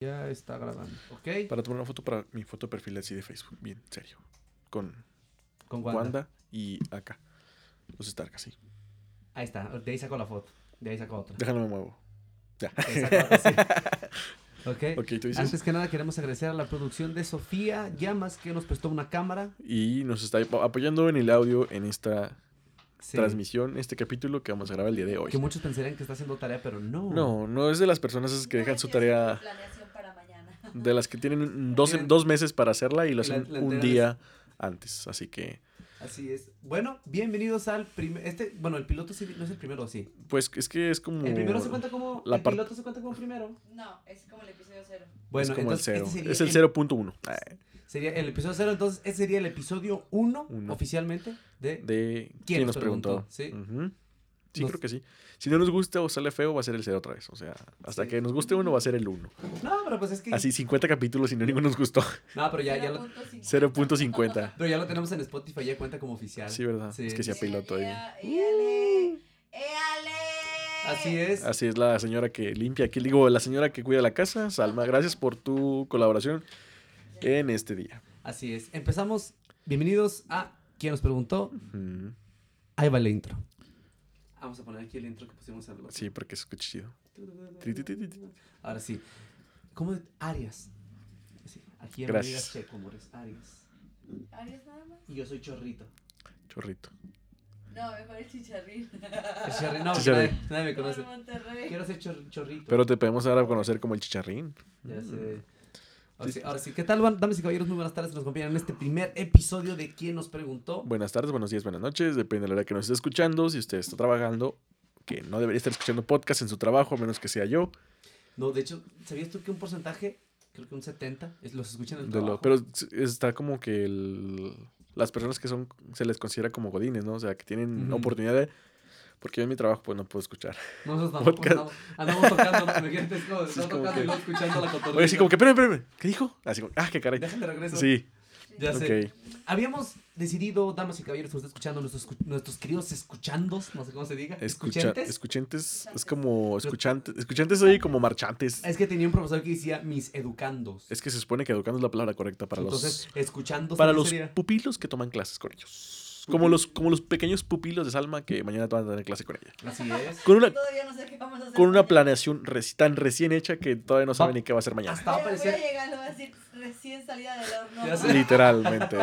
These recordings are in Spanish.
Ya está grabando. ¿Ok? Para tomar una foto para mi foto de perfil así de Facebook. Bien, serio. Con Con Wanda, Wanda. y acá. Los Stark, así. Ahí está. De ahí sacó la foto. De ahí sacó otra. Déjalo me muevo. Ya. De ahí sacó otra, sí. ¿Ok? ok, tú dices. Antes que nada queremos agradecer a la producción de Sofía Llamas que nos prestó una cámara. Y nos está apoyando en el audio en esta Sí. transmisión, este capítulo que vamos a grabar el día de hoy. Que muchos pensarían que está haciendo tarea, pero no. No, no es de las personas que dejan su tarea. De las que tienen dos, dos meses para hacerla y lo la- hacen la un día antes. Así que, Así es. Bueno, bienvenidos al primer. Este, bueno, el piloto sí- no es el primero, sí. pues es que es como. El primero se cuenta como. la el piloto se cuenta como primero. No, es como el episodio cero. Bueno, es como entonces, el cero. este sería es el 0.1 eh, Sería el episodio cero, entonces ese sería el episodio 1 Uno. oficialmente de... de ¿Quién quién nos preguntó. preguntó? Sí. Ujú. Sí, Nos- creo que sí. Si no nos gusta o sale feo, va a ser el cero otra vez. O sea, hasta Sí. que nos guste uno, va a ser el 1. No, pero pues es que... Así 50 capítulos y no ninguno nos gustó. No, pero ya, ya lo, 0.50. pero ya lo tenemos en Spotify, ya cuenta como oficial. Sí, ¿verdad? Sí. Es que sea piloto ahí. ¡Éale! ¡Éale! Así es. Así es la señora que limpia aquí. Digo, la señora que cuida la casa. Salma, gracias por tu colaboración en este día. Así es. Empezamos. Bienvenidos a ¿Quién nos preguntó? Ahí va la intro. Vamos a poner aquí el intro que pusimos los... Sí, porque escucha chido. Ahora sí. ¿Cómo? Arias. Sí, aquí en Gracias. Checo, amores. Arias. ¿Arias nada más? Y yo soy Chorrito. Chorrito. No, mejor el chicharrín. El Chorri- No, Chicharrín. nadie, nadie me conoce. Quiero ser chor- Chorrito. Pero te podemos dar a conocer como el chicharrín. Ya sé. Ahora Sí, ahora. ¿Qué tal, damas y caballeros? Muy buenas tardes. Nos acompañan en este primer episodio de ¿Quién nos preguntó? Buenas tardes, buenos días, buenas noches. Depende de la hora que nos esté escuchando. Si usted está trabajando, que no debería estar escuchando podcast en su trabajo, a menos que sea yo. No, de hecho, ¿sabías tú que un porcentaje, creo que un 70, es, los escuchan en el de lo- pero está como que el- las personas que son, se les considera como godines, ¿no? O sea, que tienen oportunidad de... Porque yo en mi trabajo pues no puedo escuchar. Nosotros tampoco andamos, andamos tocando, imagínate, es como, Sí, estás es como tocando que- y escuchando la cotorrisa. Oye, así como que, espérame, espérame, ¿qué dijo? Así como, ah, qué caray. Déjale regreso. Sí, Ya sé. Habíamos decidido, damas y caballeros, usted escuchando, nuestros, nuestros queridos escuchandos, no sé cómo se diga, Escucha, escuchantes. escuchantes es como escuchantes. Escuchantes oye como marchantes. Es que tenía un profesor que decía mis educandos. Es que se supone que educando es la palabra correcta para Entonces, los escuchando para los sería- pupilos que toman clases con ellos. Como los, como los pequeños pupilos de Salma que mañana van a tener clase con ella. Así es. Con una, Todavía no sé qué vamos a hacer. con una planeación reci- tan recién hecha que todavía no saben ni qué va a hacer mañana. Hasta va a aparecer. Voy a llegar, le voy a decir recién salida del horno. Ya sé. Literalmente.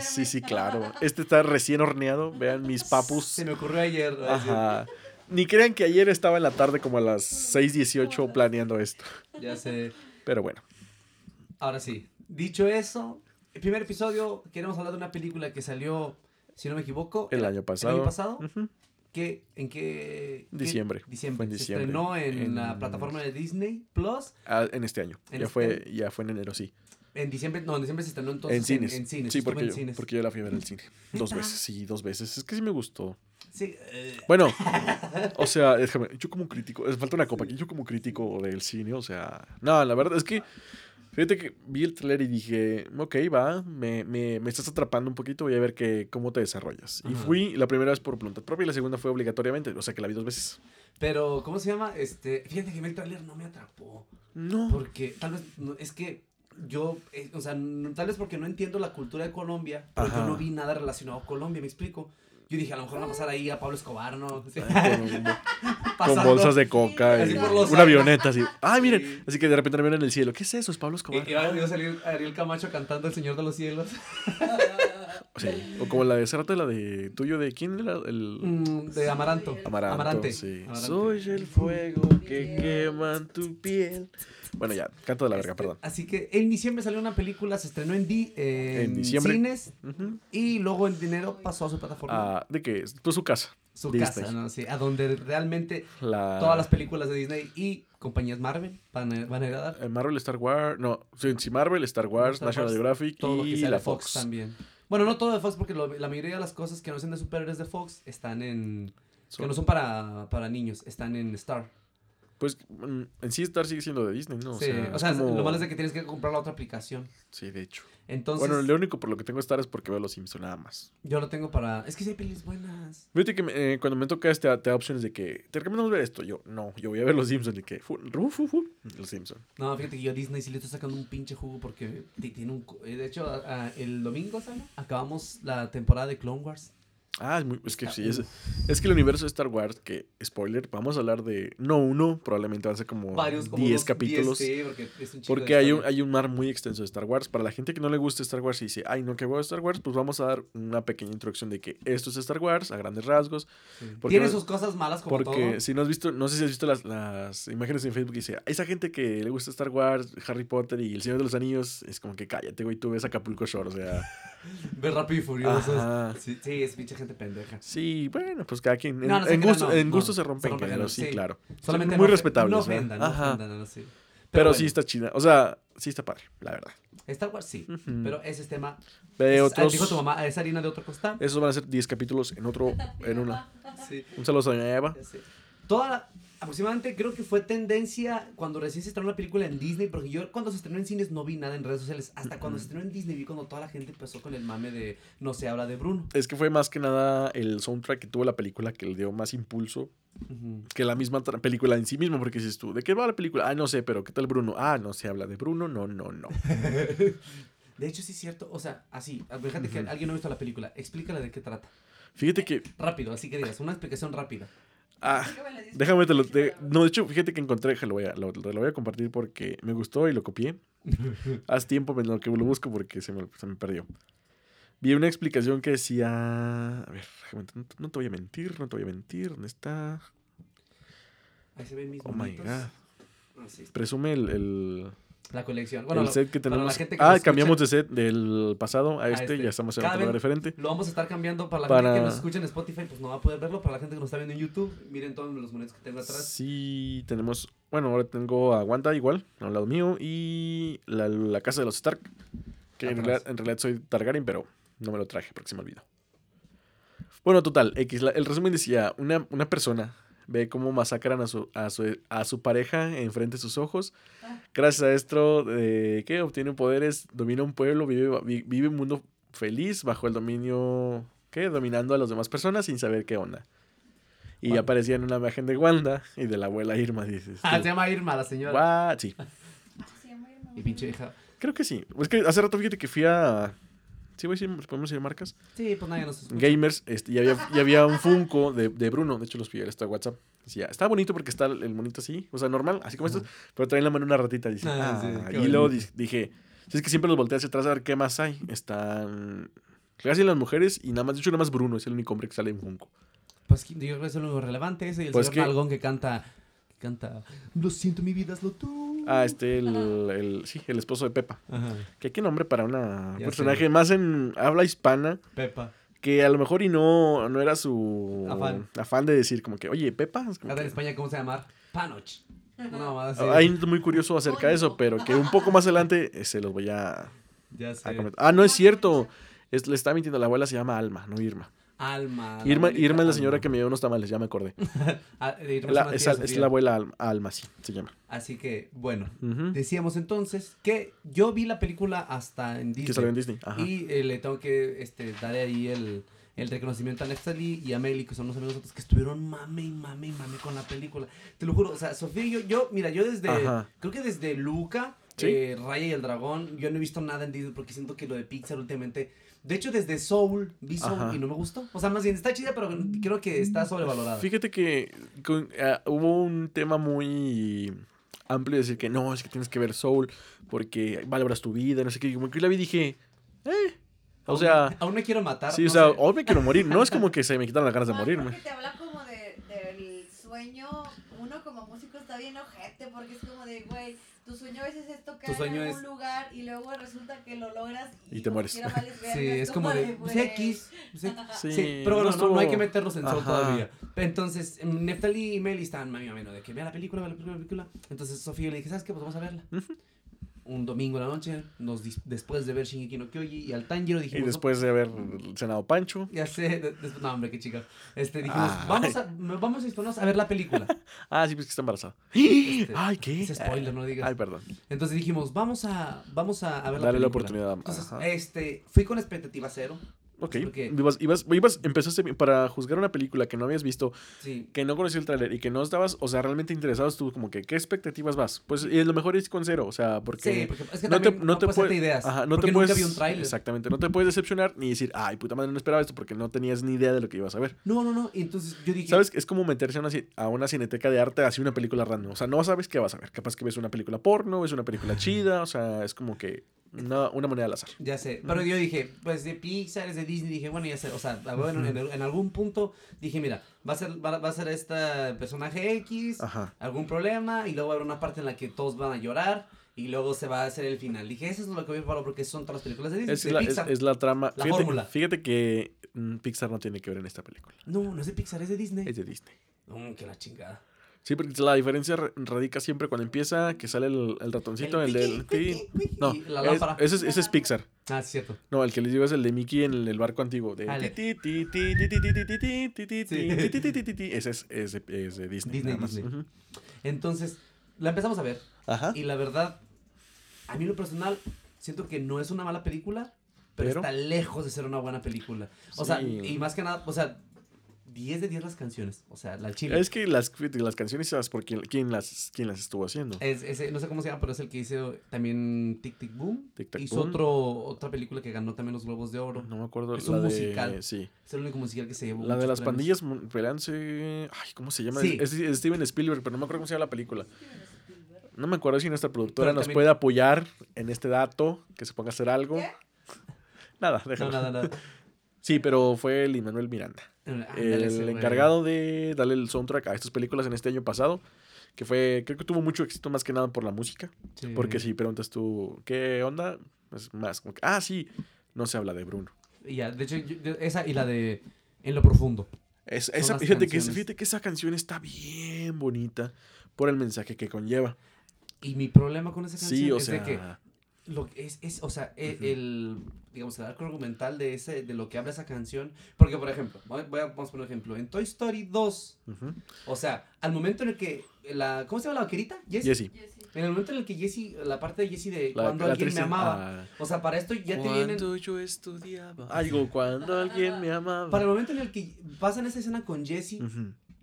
Sí, sí, claro. Este está recién horneado. Vean mis papus. Se me ocurrió ayer. Ajá. Ni crean que ayer estaba en la tarde como a las 6:18 planeando esto. Ya sé. Pero bueno. Ahora sí. Dicho eso, el primer episodio queremos hablar de una película que salió, si no me equivoco, El año pasado. El año pasado. Ujú. que, ¿En qué? qué- Diciembre. Diciembre. Fue en Se diciembre. estrenó en, En- la plataforma de Disney Plus. Ah, en este año. En ya, este fue, ya fue en enero, sí. En diciembre, no, en diciembre se estrenó entonces en cines. En, cines. Sí, porque en yo, cines. porque yo la fui a ver al cine. Dos veces, sí, dos veces. Es que sí me gustó. Sí. eh, Bueno, o sea, déjame, yo como crítico, falta una copa aquí, yo como crítico del cine, o sea, no, la verdad es que, fíjate que vi el trailer y dije, ok, va, me, me, me estás atrapando un poquito, voy a ver que, cómo te desarrollas. Y fui la primera vez por voluntad propia y la segunda fue obligatoriamente, o sea que la vi dos veces. pero, ¿cómo se llama? Este, fíjate que el trailer no me atrapó. No. Porque tal vez, no, es que yo, eh, o sea, no- tal vez porque no entiendo la cultura de Colombia, Ajá. no vi nada relacionado a Colombia, ¿me explico? Yo dije, a lo mejor va a pasar ahí a Pablo Escobar, ¿no? Sí. Con, bolsas de coca, y una años. avioneta así. Ay, miren, Sí. así que de repente me ven en el cielo. ¿Qué es eso? Es Pablo Escobar. Y, y va, a salir Ariel Camacho cantando El Señor de los Cielos. Sí. O como la de Cerrate, la de tuyo, de quién era el. Mm, de Amaranto. Amaranto, Amarante. sí. Amarante. Soy el fuego que quema en tu piel. Bueno, ya, canto de la verga, Este, perdón. Así que en diciembre salió una película, se estrenó en, di- eh, En diciembre. cines y luego en dinero pasó a su plataforma. Ah, ¿De qué? Pues su casa. su Disney. casa, ¿no? Sí, a donde realmente La... todas las películas de Disney y compañías Marvel van a, van a agradar. eh, Marvel, Star Wars. No, sí, Marvel, Star Wars, Star National Wars, Geographic Todo lo que y sea la Fox. también. Bueno, no todo de Fox porque lo- la mayoría de las cosas que no son de superhéroes de Fox están en... que no son para, para niños, están en Star. Pues mm, en sí Star sigue siendo de Disney, ¿no? sí, o sea, como- lo malo es de que tienes que comprar la otra aplicación. Sí, de hecho. Entonces, bueno, lo único por lo que tengo Star es porque veo los Simpsons nada más. yo lo tengo para... Es que sí hay pelis buenas. Fíjate que me- eh, cuando me toca este, te da opciones de que te recomendamos ver esto. Yo, no, yo voy a ver los Simpsons. Y que, fu, fu, fu, fu, los Simpsons. No, fíjate que yo a Disney sí le estoy sacando un pinche jugo porque ti- tiene un... eh, De hecho, a- a- el domingo, ¿sabes? Acabamos la temporada de Clone Wars. Ah, es, muy- es que Está- sí, es, es que el universo de Star Wars, que, spoiler, vamos a hablar de, no uno, probablemente van a ser como Varios, como 10 unos capítulos. 10, sí, porque es un chingo de Porque hay un, hay un mar muy extenso de Star Wars. Para la gente que no le gusta Star Wars y dice, ay, no, que huevo Star Wars, pues vamos a dar una pequeña introducción de que esto es Star Wars a grandes rasgos. Sí. porque Tiene sus cosas malas como Porque todo. si no has visto, no sé si has visto las, las imágenes en Facebook y dice, esa gente que le gusta Star Wars, Harry Potter y El Señor de los Anillos, es como que cállate, güey, tú ves Acapulco Shore, o sea, Ve rápido y furioso. Sí, sí, es pinche gente pendeja. sí, bueno, pues cada quien, en, No, no se en crean, gusto, no, en gusto se rompen rompen géneros, sí, sí. claro. Solamente muy respetables, No ofendan, no no, sí. Pero, bueno, sí está chida, o sea, sí está padre, la verdad. Star Wars sí, pero ese es tema. De es- otros, Dijo tu mamá, es harina de otro costal. esos van a ser 10 capítulos en otro, en una. Sí. Un saludo a doña Eva. Sé. Toda la- aproximadamente creo que fue tendencia cuando recién se estrenó la película en Disney, porque yo cuando se estrenó en cines no vi nada en redes sociales, hasta cuando se estrenó en Disney vi cuando toda la gente empezó con el mame de no se habla de Bruno. Es que fue más que nada el soundtrack que tuvo la película que le dio más impulso que la misma película en sí mismo, porque dices tú, ¿de qué va la película? Ah, no sé, pero ¿qué tal Bruno? Ah, no se habla de Bruno, no, no, no. De hecho sí es cierto, o sea, así, fíjate que alguien no ha visto la película, explícale de qué trata. Fíjate que, Rápido, así que digas, una explicación rápida. Ah, déjame te lo, te- no, de hecho, fíjate que encontré, lo voy a, lo, lo voy a compartir porque me gustó y lo copié. Haz tiempo en lo que lo busco porque se me, se me perdió. Vi una explicación que decía, a ver, déjame, no, no te voy a mentir, no te voy a mentir, ¿dónde está? Ahí se ven mis Oh my monitos. god. Ah, Presume el, el, La colección. Bueno, el set que para la tenemos. gente que ah, cambiamos de set del pasado a este, este. ya estamos en otro diferente. Lo vamos a estar cambiando para la Para- gente que nos escucha en Spotify, pues no va a poder verlo. Para la gente que nos está viendo en YouTube, miren todos los monedas que tengo atrás. Sí, tenemos. Bueno, ahora tengo a Wanda igual, al lado mío, y la, la casa de los Stark. Que en realidad, en realidad soy Targaryen, pero no me lo traje porque se me olvidó. Bueno, total, X. la- el resumen decía: una, una persona ve cómo masacran a su, a su, a su pareja enfrente de sus ojos. Ah. Gracias a esto, eh, ¿qué? Obtiene poderes, domina un pueblo, vive, vi- vive un mundo feliz bajo el dominio. ¿Qué? Dominando a las demás personas sin saber qué onda. Y Wanda. aparecía en una imagen de Wanda y de la abuela Irma, dices. Ah, se llama Irma, la señora. "What?". Sí, Y pinche hija. creo que sí. Es que hace rato fíjate que fui a. Sí, voy a decir, podemos decir marcas. Sí, pues nadie nos escucha. Gamers, este, y, había, y había un Funko de, de Bruno. De hecho, los pillé esto a WhatsApp. Decía, está bonito porque está el monito así, o sea, normal, así como estos, pero trae en la mano una ratita. Dice, Ah, sí, "Ah", y luego di- dije, si es que siempre los volteé hacia atrás a ver qué más hay. Están casi las mujeres y nada más, de hecho, nada más Bruno es el único hombre que sale en Funko. Pues yo creo que es lo único relevante ese y el Pues señor que- canta. Que canta. Lo siento, mi vida, hazlo tú. Ah, este, el, el, sí, el esposo de Pepa. Ajá. Que qué nombre para una Ya personaje sé. más en habla hispana, Pepa. que a lo mejor y no, no era su Afán. de decir como que, oye, Pepa. es como Acá en que- España, ¿cómo se llama? Panoch. Mamada así. Hay muy curioso acerca de eso, pero que un poco más adelante eh, se los voy a, Ya sé. a comentar. Ah, no es cierto. Es, le estaba mintiendo, la abuela se llama Alma, no Irma. Alma. la Irma, Irma es la señora Alma. que me dio unos tamales, ya me acordé. Ah, La- es es, es la abuela Alma, Alma, sí, se llama. Así que, bueno. Decíamos entonces que yo vi la película hasta en Disney. Que salió en Disney. Ajá. Y eh, le tengo que este, darle ahí el, el reconocimiento a Nextali y a Meli, que son los amigos nosotros que estuvieron mame y mame y mame con la película. Te lo juro, o sea, Sofía y yo, yo mira, yo desde, Ajá. creo que desde Luca, ¿Sí? eh, Raya y el Dragón, yo no he visto nada en Disney porque siento que lo de Pixar últimamente, de hecho desde Soul, vi Soul Ajá. y no me gustó. O sea, más bien está chida, pero creo que está sobrevalorada. Fíjate que con- ah, hubo un tema muy amplio de decir que no, es que tienes que ver Soul porque valoras tu vida, no sé qué. Y como que yo la vi y dije, eh. O Aún- sea, aún me quiero matar. sí, no o sea, sé. hoy me quiero morir. No es como que se me quitan las ganas de Más morirme. Porque te habla como de, del sueño. Uno como músico está bien ojete porque es como de, güey, tu sueño a veces es tocar Tu sueño en algún es- lugar y luego resulta que lo logras y, Y te mueres. Sí, es como de pues. X. pues. Sí, Sí, pero bueno, no, no hay que meternos en Ajá. todavía. Entonces, Neftali y Meli estaban mami a menos de que vea la película, vea la película, la película. Entonces, Sofía le dije, ¿sabes qué? Pues vamos a verla. Un domingo en la noche, nos después de ver Shingeki no Kyoji y al Tanjiro Y dijimos... después de haber cenado Pancho. Ya sé, no hombre, qué chica. Este, dijimos, vamos a, vamos a disponernos a ver la película. Ah, sí, pues que está embarazada. Este, Ay, ¿qué? ese spoiler, no digas. Ay, perdón. Entonces dijimos, vamos a, vamos a, a ver la Dale la película. oportunidad. Entonces, Ajá. este, fui con expectativa cero. Ok. porque- Ibas, ibas, ibas- empezaste para juzgar una película que no habías visto, Sí. que no conocías el tráiler y que no estabas, o sea, realmente interesados tú, como que, ¿qué expectativas vas? Pues, y lo mejor es con cero, o sea, porque... Sí, porque es que no te, también no te puedes ideas. ajá, no te nunca puedes, vi un exactamente, no te puedes decepcionar ni decir, ay, puta madre, no esperaba esto porque no tenías ni idea de lo que ibas a ver. No, no, no. Entonces yo dije, ¿Sabes? Es como meterse a una, a una cineteca de arte, así una película random. O sea, no sabes qué vas a ver. Capaz que ves una película porno, ves una película chida, o sea, es como que una, una moneda al azar. Ya sé, pero yo dije, pues de Pixar, es de Disney, dije, bueno, ya sé, o sea, bueno, en, en algún punto dije, mira, va a ser, va, va a ser este personaje X, Ajá. algún problema, y luego va a haber una parte en la que todos van a llorar, y luego se va a hacer el final. Dije, eso es lo que voy a probar porque son todas las películas de Disney, Es de la, es, Pixar. es la trama. La fíjate, fórmula. fíjate que mm, Pixar no tiene que ver en esta película. No, no es de Pixar, es de Disney. Es de Disney. Mm, que la chingada. Sí, porque la diferencia radica siempre cuando empieza, que sale el, ratoncito, el, el del... No, ese, es, ese, es, Pixar. Ah, es cierto. No, el que les digo es el de Mickey en el, barco antiguo. De... Ese es, Disney. Disney, Disney. Entonces, la empezamos a ver. Ajá. Y la verdad, a mí lo personal, siento que no es una mala película, pero, está lejos de ser una buena película. O sea, y más que nada, o sea 10 de 10 las canciones. O sea, la chile. Es que las, las canciones, ¿sabes por quién, quién, las, quién las estuvo haciendo? Es, ese, no sé cómo se llama, pero es el que hizo también Tic Tic Boom. Tic Tac hizo Boom. otro, otra película que ganó también los Globos de Oro. No me acuerdo. Es la un de, musical. Sí. Es el único musical que se llevó. La de las premios. pandillas peleándose. Ay, ¿cómo se llama? Sí. Es, es Steven Spielberg, pero no me acuerdo cómo se llama la película. No me acuerdo si nuestra productora Pero nos también- puede apoyar en este dato, que se ponga a hacer algo. ¿Qué? Nada, No, déjalo. nada, nada. Sí, pero fue el Manuel Miranda. Ándale, el encargado de darle el soundtrack a estas películas en este año pasado. Que fue, creo que tuvo mucho éxito más que nada por la música. Sí. Porque si preguntas tú, ¿qué onda? Es más como que, ah, sí, no se habla de Bruno. Y ya, de hecho, yo- esa y la de En lo profundo. Es, esa, fíjate, que, fíjate que esa canción está bien bonita por el mensaje que conlleva. Y mi problema con esa canción Sí, o es sea, de que lo que es, es o sea, e- el, digamos, el arco argumental de ese, de lo que habla esa canción, porque por ejemplo, voy, voy a, vamos a poner un ejemplo, en Toy Story 2, ujú. o sea, al momento en el que, la, ¿cómo se llama la vaquerita? Jessie. En el momento en el que Jessie, la parte de Jessie de la, cuando la alguien triste- me amaba, ah, o sea, para esto ya te vienen, Cuando yo estudiaba. Algo, cuando alguien me amaba. para el momento en el que pasan esa escena con Jessie.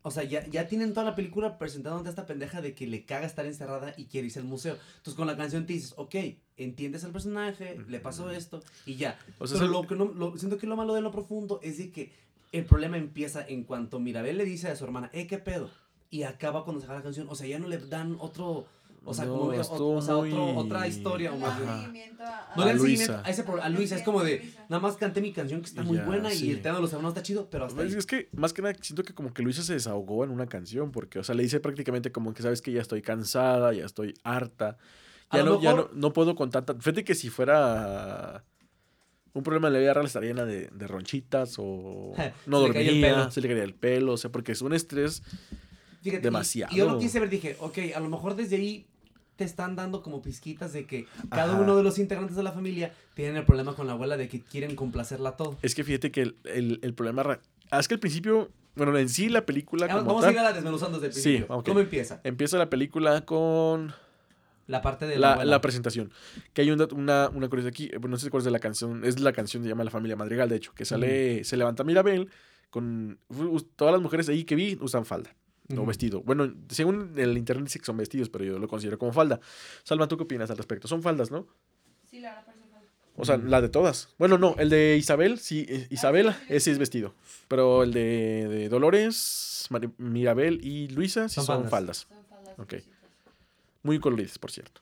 O sea, ya, ya tienen toda la película presentándote a esta pendeja de que le caga estar encerrada y quiere irse al museo. Entonces con la canción te dices, ok, entiendes al personaje, le pasó esto y ya. O sea, Pero lo que no, lo, siento que lo malo de lo profundo es de que el problema empieza en cuanto Mirabel le dice a su hermana, eh, ¿qué pedo? Y acaba cuando se acaba la canción. O sea, ya no le dan otro, o sea, No, como, o- o sea, otro- muy- otra historia. O No le dan seguimiento a, No A le dan Luisa. seguimiento a, ese, pro- a Luisa. Es como de, nada más canté mi canción que está muy Ya, buena sí. y el tema de los hermanos está chido, pero hasta ahí. Es, que más que nada siento que como que Luisa se desahogó en una canción porque, o sea, le dice prácticamente como que sabes que ya estoy cansada, ya estoy harta, ya, no, ya no, no puedo con tanta... Fíjate que si fuera un problema en la vida real estaría llena de, de ronchitas o no Se le dormía, pelo. se le caía el pelo, o sea, porque es un estrés. Fíjate, y- demasiado. Y, yo lo quise ver, dije, ok, a lo mejor desde ahí te están dando como pizquitas de que cada Ajá. uno de los integrantes de la familia tienen el problema con la abuela de que quieren complacerla todo. Es que fíjate que el, el- el problema... ah, Es que al principio, bueno, en sí la película Vamos, como vamos a ir a la desmenuzando desde el Sí, principio. ok. ¿Cómo empieza? empieza la película con... La parte de la, la, presentación. Que hay un dat- una, una curiosidad aquí, no sé si acuerdas de la canción, es la canción se llama La Familia Madrigal, de hecho, que sale, se levanta Mirabel con todas las mujeres ahí que vi usan falda o Ujú. vestido. Bueno, según el internet dice que son vestidos, pero yo lo considero como falda. Salma, ¿tú qué opinas al respecto? Son faldas, ¿no? Sí, la verdad. O sea, la de todas. Bueno, no, el de Isabel, sí, eh, Isabel, sí, sí. ese es vestido. Pero el de, de Dolores, Mirabel y Luisa sí Son son, faldas. faldas. Son faldas. Ok. Muy coloridas, por cierto.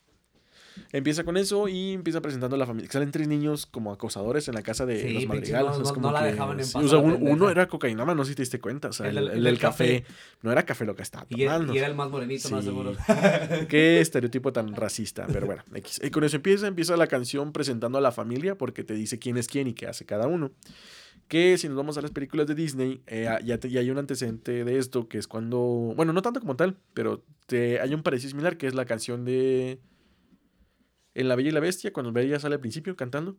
Empieza con eso y empieza presentando a la familia. Salen tres niños como acosadores en la casa de Sí, los madrigales. no- es como no la que- dejaban en paz o sea, la uno, era cocaína, no sé si te diste cuenta. O sea, El el, el el del café. café. No era café lo que estaba Y era, tomando. y era el más morenito, más Sí. seguro. Qué estereotipo tan racista. Pero bueno, X. Y con eso empieza, empieza la canción presentando a la familia porque te dice quién es quién y qué hace cada uno. Que si nos vamos a las películas de Disney, eh, ya, te- ya hay un antecedente de esto, que es cuando, bueno, no tanto como tal, pero te, hay un parecido similar, que es la canción de En La Bella y la Bestia, cuando Bella sale al principio cantando.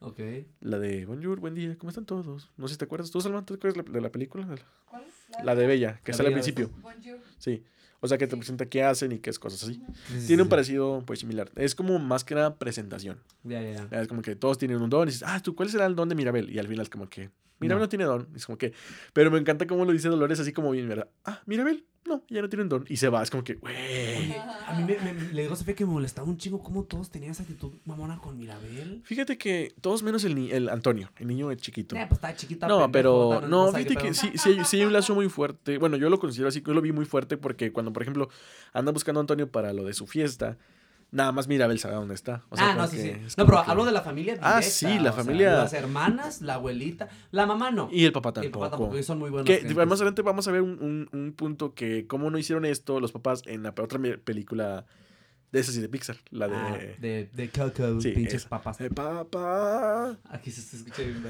Ok. La de Bonjour, buen día, ¿cómo están todos? No sé si te acuerdas. ¿Tú, Salman, te acuerdas de la, película? ¿Cuál? La de Bella, que La sale al principio. Bonjour. Sí. O sea, que te presenta qué hacen y qué es cosas así. Sí, sí, Tiene un sí. parecido, pues, similar. Es como más que nada presentación. Ya, ya, ya. Es como que todos tienen un don y dices, ah, ¿tú cuál será el don de Mirabel? Y al final es como que, Mirabel no, No. tiene don. Es como que, pero me encanta cómo lo dice Dolores así como bien, ¿verdad? Ah, Mirabel, no, ya no tiene un don. Y se va, es como que, güey. A mí me, me- le digo a Sofía que me molestaba un chingo cómo todos tenían esa actitud mamona con Mirabel. Fíjate que todos menos el, el Antonio, el niño chiquito. Eh, pues está chiquita. No, pendejo, pero no, no fíjate que sí, sí, sí hay un lazo muy fuerte. Bueno, yo lo considero así, yo lo vi muy fuerte porque cuando, por ejemplo, anda buscando a Antonio para lo de su fiesta, nada más Mirabel sabe dónde está. O sea, ah, no, sí, sí. No, pero que- hablo de la familia Ah, directa, sí, la sea, familia- las hermanas, la abuelita, la mamá no. Y el papá Y el tampoco. papá tampoco, son muy buenos. Que gentes. más adelante vamos a ver un, un- un punto que cómo no hicieron esto los papás en la otra película de esas y de Pixar, la de... Ah, de, de Coco, Sí, pinches esa. papas. Eh, papá. Aquí se, escucha bien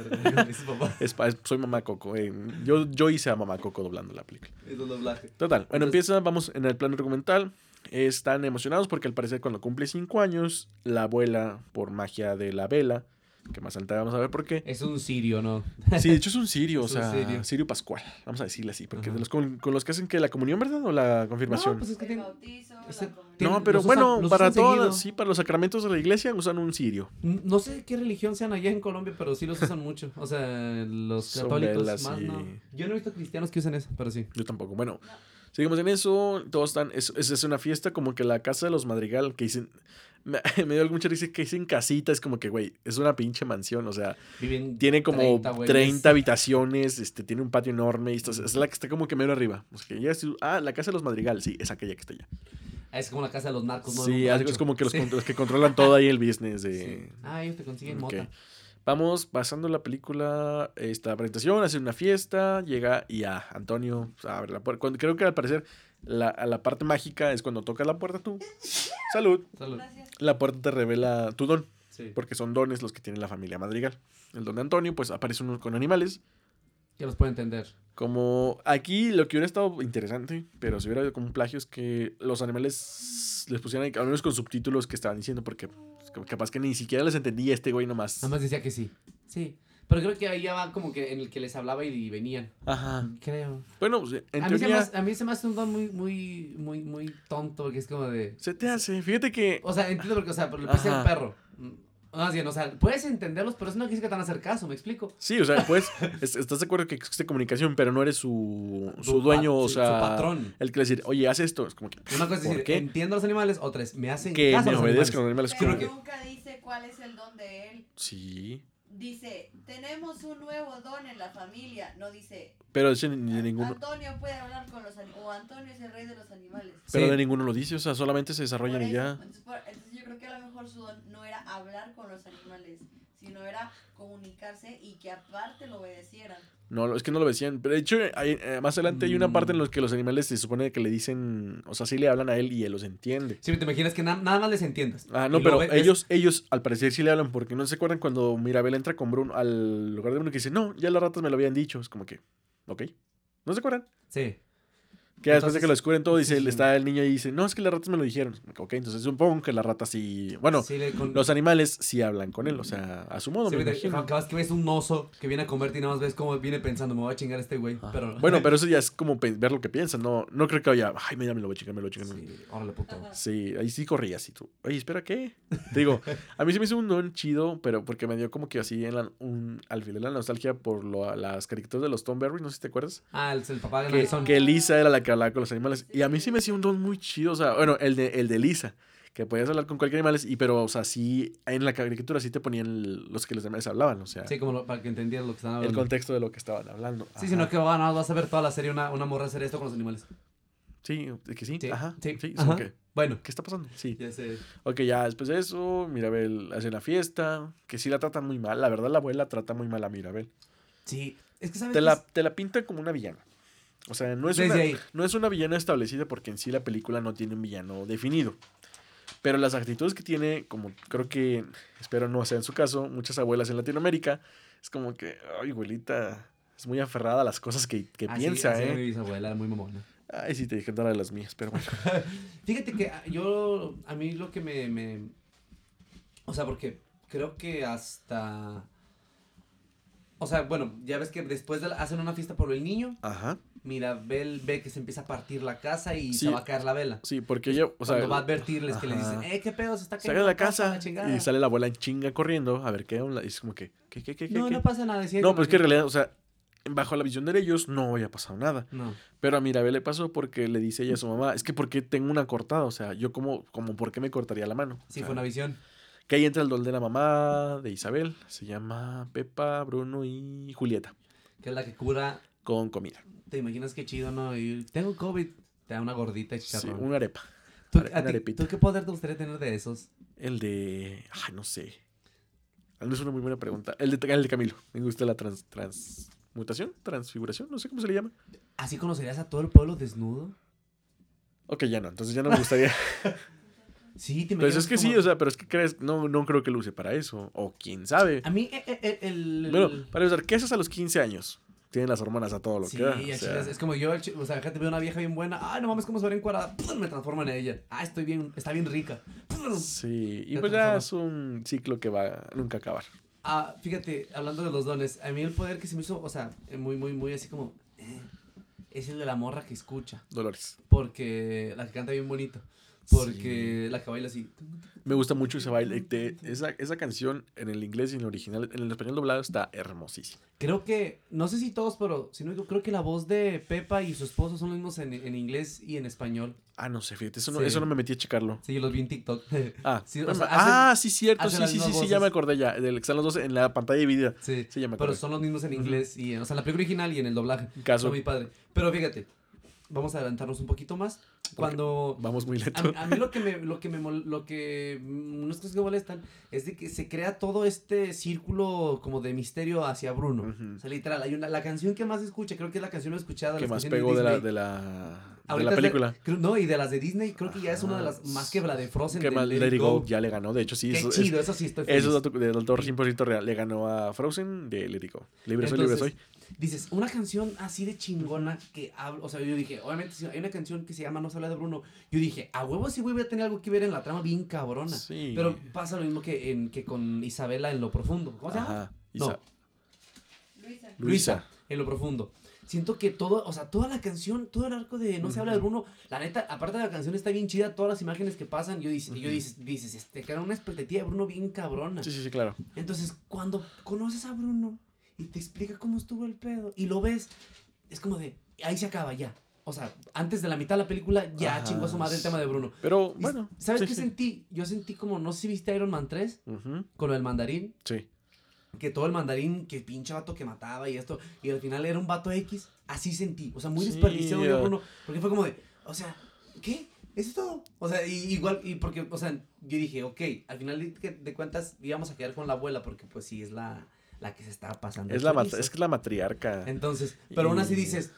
papá. Es pa- es- soy mamá Coco. eh, yo, yo hice a mamá Coco doblando la película. Es un doblaje. Total. Bueno, Entonces- empieza, vamos en el plano documental. Están emocionados porque al parecer cuando cumple cinco años, la abuela, por magia de la vela, que más adelante vamos a ver por qué. Es un sirio, ¿no? Sí, de hecho es un sirio, o Es sea, sirio. sirio. pascual, vamos a decirle así, porque de los con, con los que hacen que la comunión, ¿verdad? O la confirmación. No, pues es que El bautizo, No, pero usan- bueno, para todas, sí, para los sacramentos de la iglesia usan un sirio. No sé qué religión sean allá en Colombia, pero sí los usan mucho. O sea, los católicos velas más no. Yo no he visto cristianos que usen eso, pero sí. Yo tampoco. Bueno, seguimos en eso. Todos están. Es, es, es una fiesta como que la casa de los Madrigal que dicen. Me, me dio mucha risa que dicen casita. Es como que, güey, es una pinche mansión. O sea, Viven tiene como 30 30, güeyes. habitaciones. Este, tiene un patio enorme. Y esto, es- la que está como que medio arriba. O sea, que ya es- ah, la casa de los Madrigal. Sí, es aquella que está allá. Ah, Es como la casa de los narcos, ¿no? Sí, es como que los, Sí. los que controlan todo ahí el business de. Sí. Ah, ellos te consiguen Ok. mota. Vamos pasando la película, esta presentación, hace una fiesta, llega y a Antonio abre la puerta. Cuando, creo que al parecer la, a la parte mágica es cuando tocas la puerta tú. Salud. Salud. Gracias. La puerta te revela tu don, Sí. porque son dones los que tiene la familia Madrigal. El don de Antonio, pues aparece uno con animales. Ya los puedo entender. Como aquí lo que hubiera estado interesante, pero si hubiera habido como un plagio, es que los animales les pusieran, al menos con subtítulos que estaban diciendo, porque pues, capaz que ni siquiera les entendía este güey nomás. Nada más decía que sí. Sí. Pero creo que ahí ya va como que en el que les hablaba y, y venían. Ajá. Creo. Bueno, pues, en A mí, se me hace, a mí se me hace un don muy, muy, muy, muy tonto, que es como de... se te hace. Fíjate que O sea, entiendo porque, o sea, pero le puse al perro. Más bien, o sea, puedes entenderlos, pero eso no quiere que te van a hacer caso, ¿me explico? Sí, o sea, pues, es- estás de acuerdo que existe comunicación, pero no eres su, su dueño, o sí, sea, su patrón. el que le decir, oye, haz esto, es como que, Una cosa es ¿por decir, qué? entiendo a los animales, otra es, me hacen Que caso a me obedezcan los animales. Pero como que- nunca dice cuál es el don de él. Sí, Dice, tenemos un nuevo don en la familia. No dice, pero ese ni de ninguno, Antonio puede hablar con los animales. O Antonio es el rey de los animales. pero Sí. de ninguno lo dice, o sea, solamente se desarrollan y ya. Entonces, por- entonces creo que a lo mejor su don no era hablar con los animales, sino era comunicarse y que aparte lo obedecieran. No, es que no lo decían. Pero de hecho, hay- eh, más adelante hay una parte en la que los animales se supone que le dicen, o sea, sí le hablan a él y él los entiende. Sí, te imaginas que na- nada más les entiendas. Ah, no, Y pero ellos, ellos al parecer sí le hablan porque no se acuerdan cuando Mirabel entra con Bruno al lugar de Bruno que dice, no, ya las ratas me lo habían dicho. Es como que, ok. ¿No se acuerdan? Sí. Que después de que lo descubren todo, dice, sí, sí. está el niño y dice, no, es que las ratas me lo dijeron. Ok, entonces supongo que las ratas sí. Bueno, Sí, le- con- los animales sí hablan con él, o sea, a su modo, Sí, me te- imagino. acabas que ves un oso que viene a comerte y nada más ves cómo viene pensando, me voy a chingar a este güey. Ah. Pero... Bueno, pero eso ya es como ver lo que piensan, no, no creo que vaya, ay, mira, me lo voy a chingar, me lo voy a chingar. Sí, órale, puto. Sí, ahí sí corría así tú. Oye, espera, ¿qué? Te digo, a mí se me hizo un don chido, pero porque me dio como que así en la- un, al final la nostalgia por lo- las caricaturas de los Tom Berry, no sé si te acuerdas. Ah, el, el papá de Que, que Lisa era la que hablaba con los animales. Y a mí sí me hacía un don muy chido, o sea, bueno, el de, el de Lisa, que podías hablar con cualquier animal, y, pero, o sea, sí, en la caricatura sí te ponían el- los que los animales hablaban, o sea, Sí, como lo- para que entendieras lo que el hablando. contexto de lo que estaban hablando. Sí, sino que más vas a ver toda la serie una, una morra hacer esto con los animales. Sí, de que sí, Sí, ajá, sí, sí, es ajá. que, Bueno, ¿qué está pasando? Sí. ya sé. Ok, ya después de eso, Mirabel hace la fiesta, que sí la tratan muy mal. La verdad, la abuela trata muy mal a Mirabel. Sí, es que sabes Te la, es? te la pintan como una villana. O sea, no es, Desde una, ahí. no es una villana establecida porque en sí la película no tiene un villano definido. Pero las actitudes que tiene, como creo que, espero no sea en su caso, muchas abuelas en Latinoamérica, es como que, ay, abuelita, es muy aferrada a las cosas que, que Así- piensa, así ¿eh? Mi bisabuela era muy mamona. Ay, sí, te dije que no era de las mías, pero bueno. Fíjate que ah, yo, a mí lo que me, me, O sea, porque creo que hasta. O sea, bueno, ya ves que después de la- hacen una fiesta por el niño. Ajá. Mirabel ve que se empieza a partir la casa y Sí. se va a caer la vela. Sí, porque ella, o sea, Cuando va a advertirles que le ajá. dicen, eh, qué pedo, se está sale cayendo de la casa chingada". y sale la abuela en chinga corriendo a ver qué onda. Y es como que, ¿qué, qué, qué, qué? No, qué? no pasa nada. decía No, pues que en realidad, o sea, bajo la visión de ellos no había pasado nada. No. Pero a Mirabel le pasó porque le dice ella a su mamá, es que ¿por qué tengo una cortada? O sea, yo como, como ¿por qué me cortaría la mano? O Sí, sea, fue una visión. Que ahí entra el don de la mamá de Isabel. Se llama Pepa, Bruno y Julieta. Que es la que cura. Con comida. ¿Te imaginas qué chido, no? Y tengo COVID. Te da una gordita Sí, chicharrón. una arepa. ¿Tú, are- a una ti- arepita. ¿Tú qué poder te gustaría tener de esos? El de... Ay, no sé. No es una muy buena pregunta. El de, el de Camilo. Me gusta la trans, transmutación, transfiguración, no sé cómo se le llama. ¿Así conocerías a todo el pueblo desnudo? Ok, ya no. Entonces ya no me gustaría. Sí, te pues imaginas es que como- sí, o sea, pero es que crees, no, no creo que lo use para eso. O quién sabe. A mí, eh, eh, eh, el... el- Bueno, para usar, ¿qué haces a los 15 años? Tienen las hormonas a todo lo Sí, que da. o al sea, chile es, como yo, o sea, fíjate, veo una vieja bien buena, ay, no mames, cómo se ve encuadrada, ¡pum! me transformo en ella. Ah, estoy bien, está bien rica. Sí, y pues ya es un ciclo que va a nunca acabar. Ah, fíjate, hablando de los dones, a mí el poder que se me hizo, o sea, eh, muy, muy, muy así como, eh, es el de la morra que escucha, Dolores. porque la que canta bien bonito, porque la que baila así. Me gusta mucho ese baile. esa, esa canción en el inglés y en el original, en el español doblado está hermosísima. Creo que, no sé si todos, pero si no, creo que la voz de Pepa y su esposo son los mismos en, en inglés y en español. Ah, no sé, fíjate, eso no, Sí. eso no me metí a checarlo. Sí, yo los vi en TikTok. Ah, Sí, o ah, sí, cierto, sí, sí, sí, sí, ya me acordé ya. Del que están los dos en la pantalla dividida. Sí, Sí, ya me pero acordé. son los mismos en inglés y, en- o sea, la película original y en el doblaje. Caso. Muy padre. Pero fíjate, vamos a adelantarnos un poquito más. Cuando Vamos muy a, lento. mí- a mí lo que me lo que me lo que mm, unas cosas que molestan es de que se crea todo este círculo como de misterio hacia Bruno. O sea, literal, hay una la canción que más escucha, creo que es la canción más escuchada de que más pegó de la, de la, de la de- película. creo- no, y de las de Disney, creo que ya es una de las más que la de Frozen. Que más Let It Go ya le ganó. De hecho, sí. Qué eso, chido, es, eso sí estoy feliz. eso es dato, de dato 100% real. Le ganó a Frozen de Let It Go. Libre soy, libre soy. Dices, una canción así de chingona que habla, o sea, yo dije, obviamente si hay una canción que se llama No se habla de Bruno, yo dije, a huevo sí güey voy a tener algo que ver en la trama bien cabrona. Sí. Pero pasa lo mismo que, en, que con Isabela en lo profundo. ¿Cómo se llama? Ajá. No. Isa- Luisa. Luisa. En lo profundo. Siento que todo, o sea, toda la canción, todo el arco de No se habla de Bruno, la neta, aparte de la canción está bien chida, todas las imágenes que pasan, yo, dice, yo Ujú. dices, dices, este, queda una expectativa de Bruno bien cabrona. Sí, sí, sí, claro. Entonces, cuando conoces a Bruno y te explica cómo estuvo el pedo y lo ves, es como de, ahí se acaba ya. O sea, antes de la mitad de la película ya Ajá, chingó a su madre el tema de Bruno. Pero Y, bueno. ¿Sabes sí, qué sí. sentí? Yo sentí como, no sé si viste Iron Man 3 Ujú, con lo del mandarín, Sí. que todo el mandarín, que pinche vato que mataba y esto, y al final era un vato X, así sentí. O sea, muy Sí, desperdiciado de. Bruno, porque fue como de, o sea, ¿qué? ¿Eso es todo? O sea, y, igual, y porque, o sea, yo dije, ok, al final de, de cuentas íbamos a quedar con la abuela, porque pues sí es la, la que se estaba pasando. Es la, es que es la matriarca. Entonces, pero aún así dices,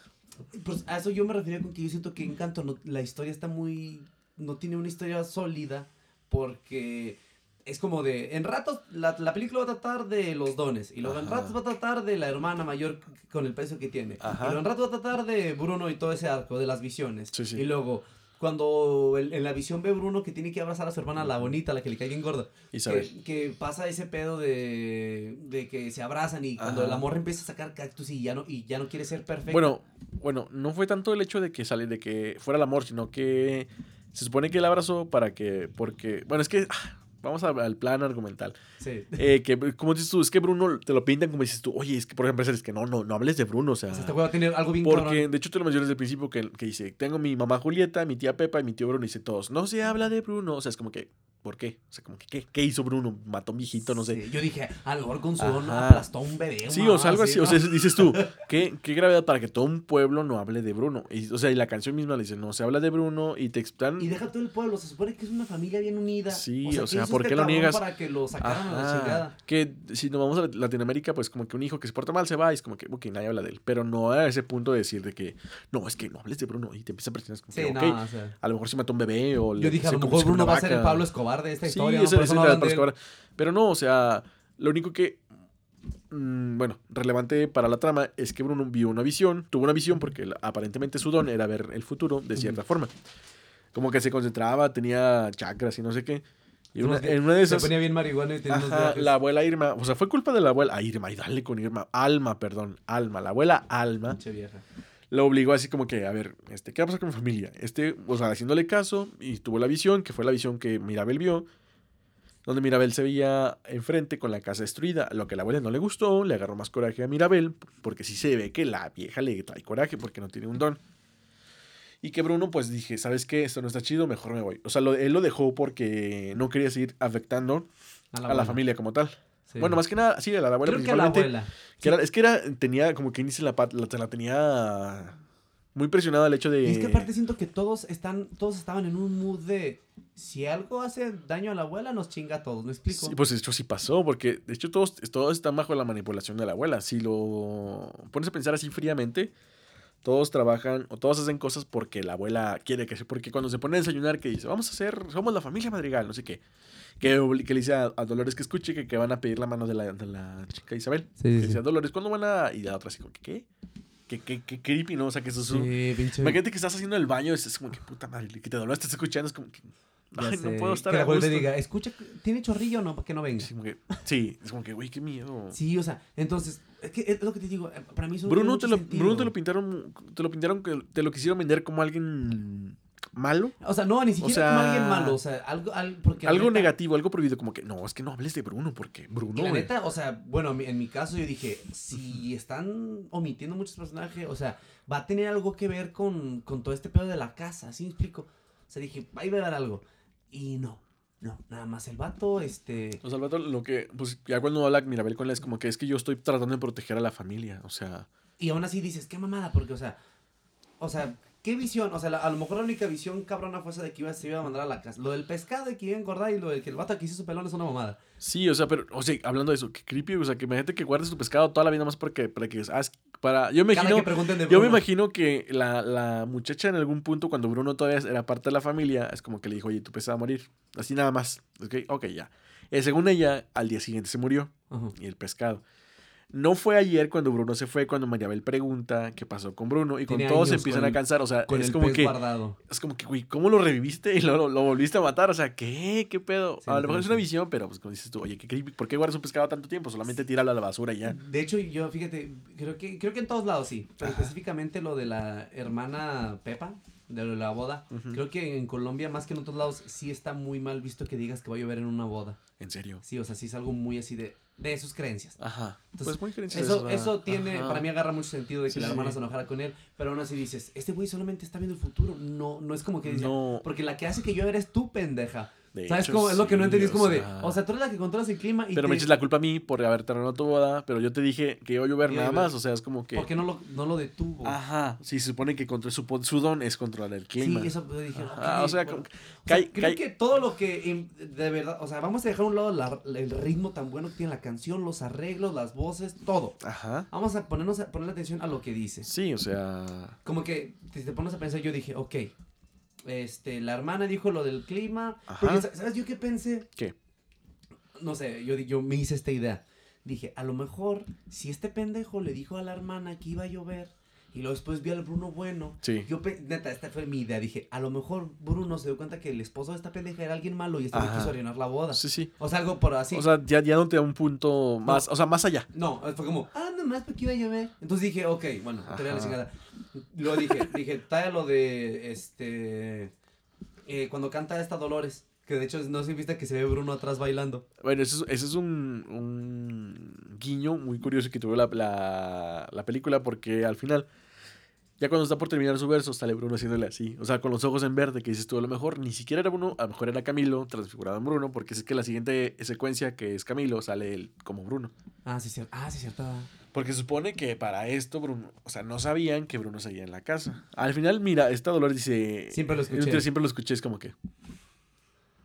pues a eso yo me refería con que yo siento que Encanto, no, la historia está muy, no tiene una historia sólida, porque es como de, en ratos, la, la película va a tratar de los dones, y luego en ratos va a tratar de la hermana mayor con el peso que tiene, Ajá. y luego en ratos va a tratar de Bruno y todo ese arco, de las visiones, Sí, sí. y luego... Cuando el- en la visión ve Bruno que tiene que abrazar a su hermana, la bonita, la que le cae bien gorda. Isabel. Que, que pasa ese pedo de, de que se abrazan y cuando Ajá. el amor empieza a sacar cactus y ya no, y ya no quiere ser perfecto. Bueno, bueno, no fue tanto el hecho de que sale, de que fuera el amor, sino que se supone que él abrazó para que, porque, bueno, es que ah, vamos a- al plan argumental. sí. Eh, que, como dices tú, es que Bruno te lo pintan como dices tú, oye, es que por ejemplo, es que no, no, no hables de Bruno, o sea, este juego tener algo bien porque cabrón. de hecho te lo mencioné desde el principio que, que dice, tengo mi mamá Julieta, mi tía Pepa y mi tío Bruno, y dice todos, no se habla de Bruno, o sea, es como que, ¿por qué? O sea, como que, ¿qué, qué hizo Bruno? ¿Mató a un viejito? No sé. Sí, Yo dije, a lo mejor con su don aplastó un bebé. Sí, o sea, algo así. ¿no? O sea, dices tú, ¿qué, qué gravedad para que todo un pueblo no hable de Bruno. Y, o sea, y la canción misma le dice, no se habla de Bruno y te explican. Y deja todo el pueblo, se supone que es una familia bien unida. Sí, o ¿qué sea, ¿por este qué lo niegas? Para que lo sacaran a la Ajá, chingada. Que si nos vamos a Latinoamérica, pues como que un hijo que se porta mal se va y es como que, ok, nadie habla de él. Pero no a ese punto de decir de que, no, es que no hables de Bruno y te empieza a presionar. Como Sí, que, no, ok, o sea. a lo mejor se mató un bebé o Yo dije, a lo mejor Bruno va a ser el. Pablo Escobar de esta Sí, historia. ¿no? eso no de él. Escobar. Pero no, o sea, lo único que, mm, bueno, relevante para la trama es que Bruno vio una visión, tuvo una visión porque aparentemente su don era ver el futuro de cierta forma. Como que se concentraba, tenía chakras y no sé qué. Y una- en una de Se esas, ponía bien marihuana y tenía ajá, la abuela Irma, o sea, fue culpa de la abuela, ah, Irma, y dale con Irma, Alma, perdón, Alma, la abuela Alma, Pinche vieja. Lo obligó así como que, a ver, este, ¿qué va a pasar con mi familia? Este, o sea, haciéndole caso, y tuvo la visión, que fue la visión que Mirabel vio, donde Mirabel se veía enfrente con la casa destruida, lo que a la abuela no le gustó, le agarró más coraje a Mirabel, porque sí se ve que la vieja le trae coraje porque no tiene un don. Y que Bruno, pues dije, ¿sabes qué? Esto no está chido, mejor me voy. O sea, lo- él lo dejó porque no quería seguir afectando a la familia como tal. Sí. Bueno, más que nada, sí, a la abuela Creo que a la abuela. Que era- es que era, tenía como que dice la, la tenía muy presionada el hecho de... Y es que aparte siento que todos están, todos estaban en un mood de si algo hace daño a la abuela, nos chinga a todos, ¿me explico? Sí, pues de hecho sí pasó, porque de hecho todos, todos están bajo la manipulación de la abuela. Si lo pones a pensar así fríamente, todos trabajan o todos hacen cosas porque la abuela quiere que se... Porque cuando se pone a desayunar, que dice, vamos a hacer, somos la familia Madrigal, no sé qué. Que, que le dice a, a Dolores que escuche que, que van a pedir la mano de la, de la chica Isabel. Sí, que sí, dice a Dolores, ¿cuándo van a...? Y la otra así como, ¿qué? ¿Qué, qué, qué creepy, ¿no? O sea, que eso es un... Sí. Imagínate que estás haciendo el baño, es, como que puta madre, que te dolor, estás escuchando, es como que. Ay, no puedo estar Que la a abuela te gusto. diga, escucha, ¿tiene chorrillo o no? Para que no venga. Sí, como que, sí, es como que, güey, qué miedo. Sí, o sea, entonces, es que es lo que te digo, eh, para mí eso Bruno, te lo, sentido. Bruno te lo pintaron, te lo pintaron, que te lo quisieron vender como alguien malo. O sea, no, ni siquiera sea, como alguien malo, o sea, algo, porque Algo neta- negativo, algo prohibido, como que, no, es que no hables de Bruno, porque Bruno. Y la güey". neta, o sea, bueno, en mi caso yo dije, si están omitiendo muchos personajes, o sea, va a tener algo que ver con, con todo este pedo de la casa, ¿sí me explico? O sea, dije, ahí va a haber algo. Y no, no, nada más el vato, este... O sea, el vato, lo que, pues ya cuando habla Mirabel con él es como que es que yo estoy tratando de proteger a la familia, o sea. Y aún así dices, qué mamada, porque, o sea, o sea, qué visión, o sea, la- a lo mejor la única visión cabrona fue esa de que iba, se iba a mandar a la casa. Lo del pescado de que iba a engordar y lo de que el vato que hizo su pelón es una mamada. Sí, o sea, pero, o sea, hablando de eso, qué creepy, o sea, que imagínate que guardes tu pescado toda la vida más porque, para que, ah, para, yo me Cada imagino, que pregunten de yo me imagino que la, la muchacha en algún punto, cuando Bruno todavía era parte de la familia, es como que le dijo, oye, tu pez va a morir, así nada más, ok, ok, ya. Eh, según ella, al día siguiente se murió, y el pescado. No fue ayer cuando Bruno se fue, cuando Mariabel pregunta qué pasó con Bruno, y con Tiene todos se empiezan a cansar, o sea, Con es el como pez que... guardado. Es como que, güey, ¿cómo lo reviviste y lo, lo, lo volviste a matar? O sea, ¿qué? ¿Qué pedo? Sí, a lo mejor es una visión, pero pues como dices tú, oye, ¿qué? ¿por qué guardas un pescado tanto tiempo? Solamente tíralo a la basura y ya. De hecho, yo, fíjate, creo que, creo que en todos lados sí. Pero específicamente lo de la hermana Pepa, de la boda. Creo que en Colombia, más que en otros lados, sí está muy mal visto que digas que va a llover en una boda. En serio. Sí, o sea, sí es algo muy así de, de sus creencias. Ajá. Entonces, pues muy diferente. Eso, eso tiene, Ajá. para mí agarra mucho sentido de que Sí, la sí. hermana se enojara con él, pero aún así dices, este güey solamente está viendo el futuro, no, no es como que dice, No. porque la que hace que yo eres tú, pendeja. De ¿Sabes hecho, cómo? Es lo que no entendí, es como de, sea, o sea, tú eres la que controlas el clima y Pero te- me eches la culpa a mí por haber terminado tu boda, pero yo te dije que iba a llover nada más, o sea, es como que... ¿por qué no lo, no lo detuvo? Ajá, sí, se supone que contra su, don es controlar el clima. Sí, eso dije, o sea, bueno. O sea, creo que todo lo que de verdad, o sea, vamos a dejar a un lado la- el ritmo tan bueno que tiene la canción, los arreglos, las voces, todo. Ajá. Vamos a ponernos a ponerle atención a lo que dice. Sí, o sea... Como que si te pones a pensar, yo dije, ok, este, la hermana dijo lo del clima. Porque. ¿sabes yo qué pensé? ¿Qué? No sé, yo, yo me hice esta idea. Dije, a lo mejor, si este pendejo le dijo a la hermana que iba a llover y luego después vio al Bruno bueno, Sí. yo, neta, esta fue mi idea. Dije, a lo mejor Bruno se dio cuenta que el esposo de esta pendeja era alguien malo y este Ajá. quiso arruinar la boda. Sí, sí. O sea, algo por así. O sea, ya, ya no te da un punto más, o sea, más allá. No, fue como, ah, nomás porque iba a llover. Entonces dije, ok, bueno, te la Ajá. chingada. Luego dije, dije, trae lo de, este, eh, cuando canta esta Dolores, que de hecho no si viste que se ve Bruno atrás bailando. Bueno, ese es, ese es un, un guiño muy curioso que tuvo la, la, la película porque al final, ya cuando está por terminar su verso, sale Bruno haciéndole así. O sea, con los ojos en verde, que dices tú, a lo mejor ni siquiera era Bruno, a lo mejor era Camilo transfigurado en Bruno, porque es que la siguiente secuencia que es Camilo sale él como Bruno. Ah, sí, cierto. Ah, sí, cierto. Porque supone que para esto Bruno, o sea, no sabían que Bruno seguía en la casa. Al final, mira, esta Dolores dice... Siempre lo escuché. siempre lo escuché, es como que...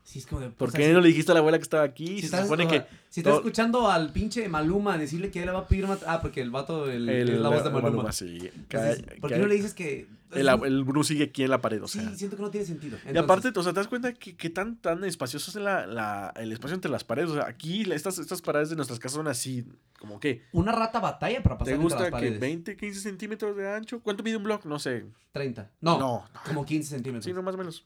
Sí, es como de... ¿Por o sea, qué no le dijiste a la abuela que estaba aquí? Si se estás, supone que... si todo- escuchando al pinche Maluma decirle que él le va a pedir Ah, porque el vato, el, El, es la voz de Maluma. Maluma, sí. Entonces, Cae- ¿Por qué no le dices que... el, el Bruno sigue aquí en la pared, o sí, sea. siento que no tiene sentido. y aparte, o sea, ¿te das cuenta que, que tan, tan espacioso es la, la- el espacio entre las paredes? O sea, aquí estas, estas paredes de nuestras casas son así, como que... Una rata batalla para pasar ¿Te entre gusta las que paredes. 20, 15 centímetros de ancho? ¿Cuánto mide un blog? No sé. 30. No, No, como 15 centímetros. Sí, no, más o menos.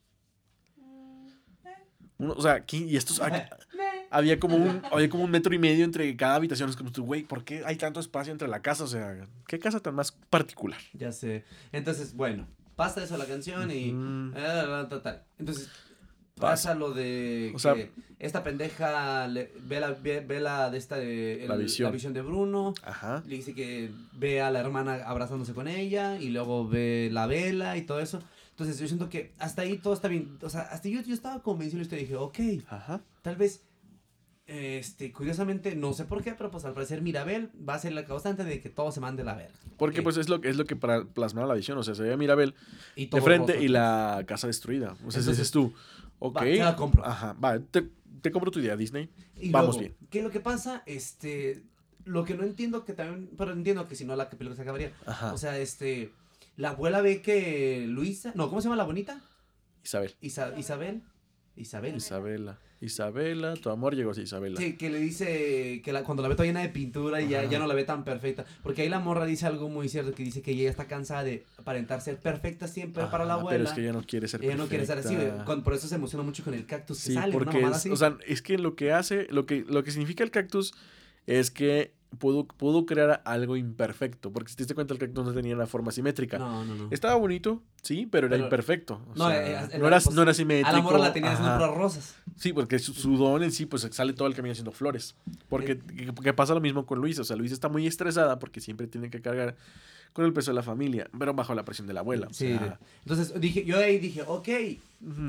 Uno- o sea, ¿quién- y estos... había como un había como un metro y medio entre cada habitación. Es como, tú, güey, ¿por qué hay tanto espacio entre la casa? O sea, ¿qué casa tan más particular? Ya sé. Entonces, bueno, pasa eso la canción y. Ujú. ah, total. Entonces, Pasa. lo de. O sea- que esta pendeja le- ve, la, ve, ve la de esta. De, La visión. de Bruno. Ajá. Le dice que ve a la hermana abrazándose con ella y luego ve la vela y todo eso. Entonces yo siento que hasta ahí todo está bien. O sea, hasta yo, yo estaba convencido y usted dije, ok, Ajá. tal vez, este, curiosamente, no sé por qué, pero pues al parecer Mirabel va a ser la causante de que todo se mande a la verga. Porque pues es lo, es lo que para plasmar la visión. O sea, se ve Mirabel Y de frente roto. y la casa destruida. O sea, Entonces, dices tú, ok. va, te la compro. Ajá, va, te, te compro tu idea, Disney. Y Vamos luego, bien. ¿Qué es lo que pasa? Este, lo que no entiendo que también, pero entiendo que si no la película se acabaría. Ajá. O sea, este, la abuela ve que Luisa, no, ¿cómo se llama la bonita? Isabel. Isa- Isabel. Isabel. Isabela. Isabela, tu amor llegó así, Isabela. Sí, que le dice que la- cuando la ve toda llena de pintura y ya, ya no la ve tan perfecta. Porque ahí la morra dice algo muy cierto, que dice que ella está cansada de aparentar ser perfecta siempre para la abuela. Pero es que ella no quiere ser ella no quiere ser así, perfecta. Con- por eso se emociona mucho con el cactus que Sí, sale, porque es, así. o sea, es que lo que hace, lo que, lo que significa el cactus es que pudo, pudo crear algo imperfecto. Porque si te diste cuenta, el cactus no tenía una forma simétrica. no, no, no. Estaba bonito, sí, pero era imperfecto. O No, sea, eh, eh, no, era, pues, no era simétrico. A la morra la tenía haciendo puras rosas. Sí, porque su, su don en sí, pues sale todo el camino haciendo flores. Porque que, que pasa lo mismo con Luis. O sea, Luis está muy estresada porque siempre tiene que cargar con el peso de la familia, pero bajo la presión de la abuela. o Sí, sea, entonces dije, yo ahí dije, ok,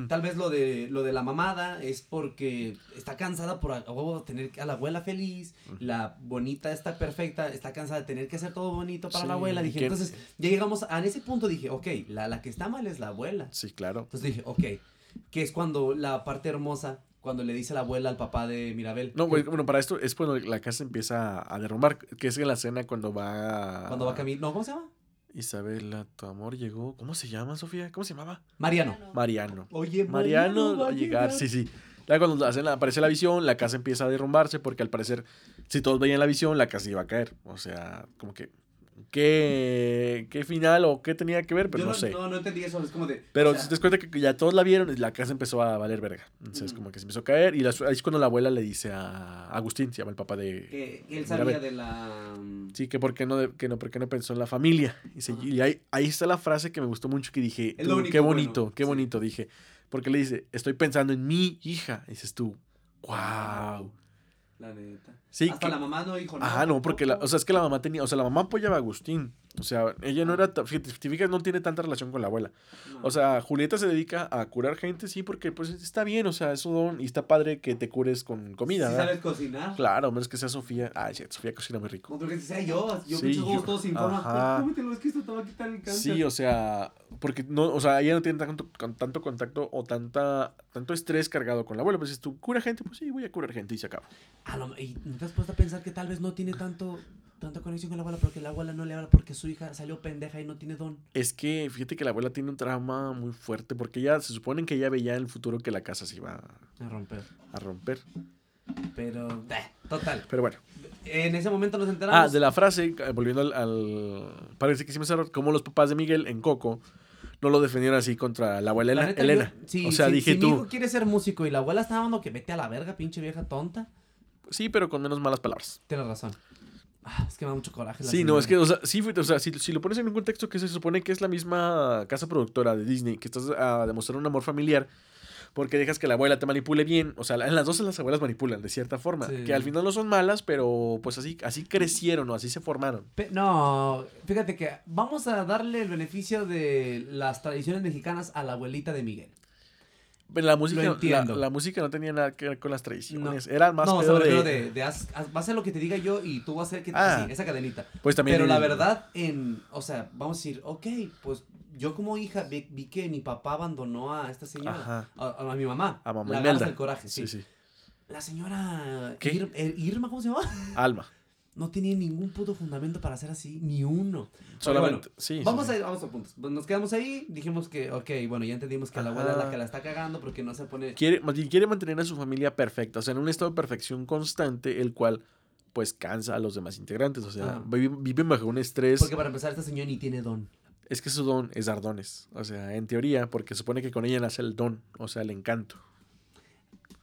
tal vez lo de, lo de la mamada es porque está cansada por tener a la abuela feliz, la bonita está perfecta, está cansada de tener que hacer todo bonito para Sí, la abuela. Dije, que- entonces ya llegamos a en ese punto, dije, ok, la, la que está mal es la abuela. Sí, claro. Entonces dije, ok, que es cuando la parte hermosa, cuando le dice la abuela al papá de Mirabel. No, güey, bueno, para esto es cuando la casa empieza a derrumbar, que es en la escena cuando va... Cuando va a caminar, no, ¿cómo se llama? Isabela, tu amor llegó. ¿Cómo se llama, Sofía? ¿Cómo se llamaba? Mariano. Mariano. Oye, Mariano va va a llegar, sí, sí. Ya cuando hacen la- aparece la visión, la casa empieza a derrumbarse porque al parecer, si todos veían la visión, la casa iba a caer. O sea, como que, ¿qué, qué final o qué tenía que ver? Pero Yo no, sé. No, no entendí eso, es como de... Pero o sea, te das cuenta que ya todos la vieron y la casa empezó a valer verga. Entonces, como que se empezó a caer y la- ahí es cuando la abuela le dice a Agustín, se llama el papá de... que él sabía de la... Sí, que por qué no, que no, por qué no pensó en la familia. Y, se- Ajá. y ahí, ahí está la frase que me gustó mucho que dije, Es lo "Tú, único qué bonito, bueno", qué sí. bonito, dije. Porque le dice, estoy pensando en mi hija. Y dices tú, wow. La neta. Sí, Hasta que- la mamá no dijo nada. Ajá, no, porque la, o sea, es que la mamá tenía, o sea, la mamá apoyaba a Agustín. O sea, ella no era, si te fijas, no tiene tanta relación con la abuela. No. O sea, Julieta se dedica a curar gente, sí, porque pues está bien, o sea, es su don y está padre que te cures con comida, ¿Sí ¿verdad? sabes cocinar? Claro, menos que sea Sofía. Ay, sí, Sofía cocina muy rico. Que sea yo, yo Sí, yo- todos sin es que esto te va a quitar el cáncer. Sí, o sea, porque no, o sea, ella no tiene tanto, con tanto contacto o tanta, tanto estrés cargado con la abuela. Pues si tú cura gente, pues sí, voy a curar gente y se acaba. A lo- y te has puesto a pensar que tal vez no tiene tanto, tanta conexión con la abuela porque la abuela no le habla porque su hija salió pendeja y no tiene don. Es que fíjate que la abuela tiene un trauma muy fuerte porque ella se supone que ella veía en el futuro que la casa se iba A romper. a romper. Pero, eh, total. Pero bueno. En ese momento nos enteramos. Ah, de la frase, eh, volviendo al, al parece que hicimos error, como los papás de Miguel en Coco no lo defendieron así contra la abuela La Elena. neta, Elena. yo- sí, o sea, sí, dije si tú, mi hijo quiere ser músico y la abuela está dando que vete a la verga, pinche vieja tonta. sí, pero con menos malas palabras. Tienes razón. Ah, es que me da mucho coraje. la Sí, no, es que, o sea, sí, o sea, si, si lo pones en un contexto que se supone que es la misma casa productora de Disney, que estás a demostrar un amor familiar, porque dejas que la abuela te manipule bien, o sea, en las dos las abuelas manipulan de cierta forma, Sí. que al final no son malas, pero pues así, así crecieron o así se formaron. Pe- No, fíjate que vamos a darle el beneficio de las tradiciones mexicanas a la abuelita de Miguel. Pero la música, entiendo. la música no tenía nada que ver con las tradiciones, era más no, pedo de, todo de, de haz- haz- va a lo que te diga yo y tú vas a hacer que Ah. así, esa cadenita. pues también Pero la verdad, en, o sea, vamos a decir, ok, pues yo como hija vi, vi que mi papá abandonó a esta señora, a, a mi mamá. A mamá la Imelda. agarras el coraje, sí. Sí, sí. La señora ¿Qué? Ir- eh, Irma, ¿cómo se llama? Alma. No tenía ningún puto fundamento para ser así, ni uno. Solamente, sí, sí, Vamos sí. a, vamos a puntos. Pues Nos quedamos ahí, dijimos que, ok, bueno, ya entendimos que la abuela es la que la está cagando porque no se pone... quiere, quiere mantener a su familia perfecta, o sea, en un estado de perfección constante, el cual pues cansa a los demás integrantes, o sea, Ah. viven, viven bajo un estrés. Porque para empezar, esta señora ni tiene don. Es que su don es dar dones, o sea, en teoría, porque supone que con ella nace el don, o sea, el encanto.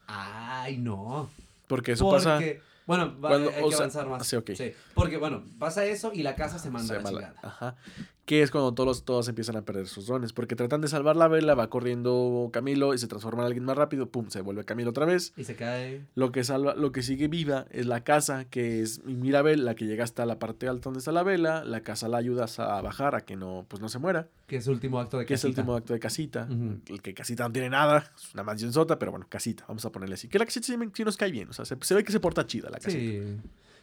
Ay, no. Porque eso pasa. Bueno, va- Cuando- hay que sea, avanzar más. sí, ok. Porque, bueno, pasa eso y la casa se manda se a la mala- chingada. Ajá. Que es cuando todos, todos empiezan a perder sus dones. Porque tratan de salvar la vela, va corriendo Camilo y se transforma en alguien más rápido. Pum, se vuelve Camilo otra vez. Y se cae. Lo que salva, lo que sigue viva es la casa, que es Mirabel, la que llega hasta la parte alta donde está la vela. La casa la ayuda a bajar a que no, pues no se muera. Que es el último acto de Que es el casita. último acto de casita. El que casita no tiene nada. Es una mansión sota, pero bueno, casita. Vamos a ponerle así. Que la casita sí nos cae bien. O sea, se, se ve que se porta chida la casita. Sí.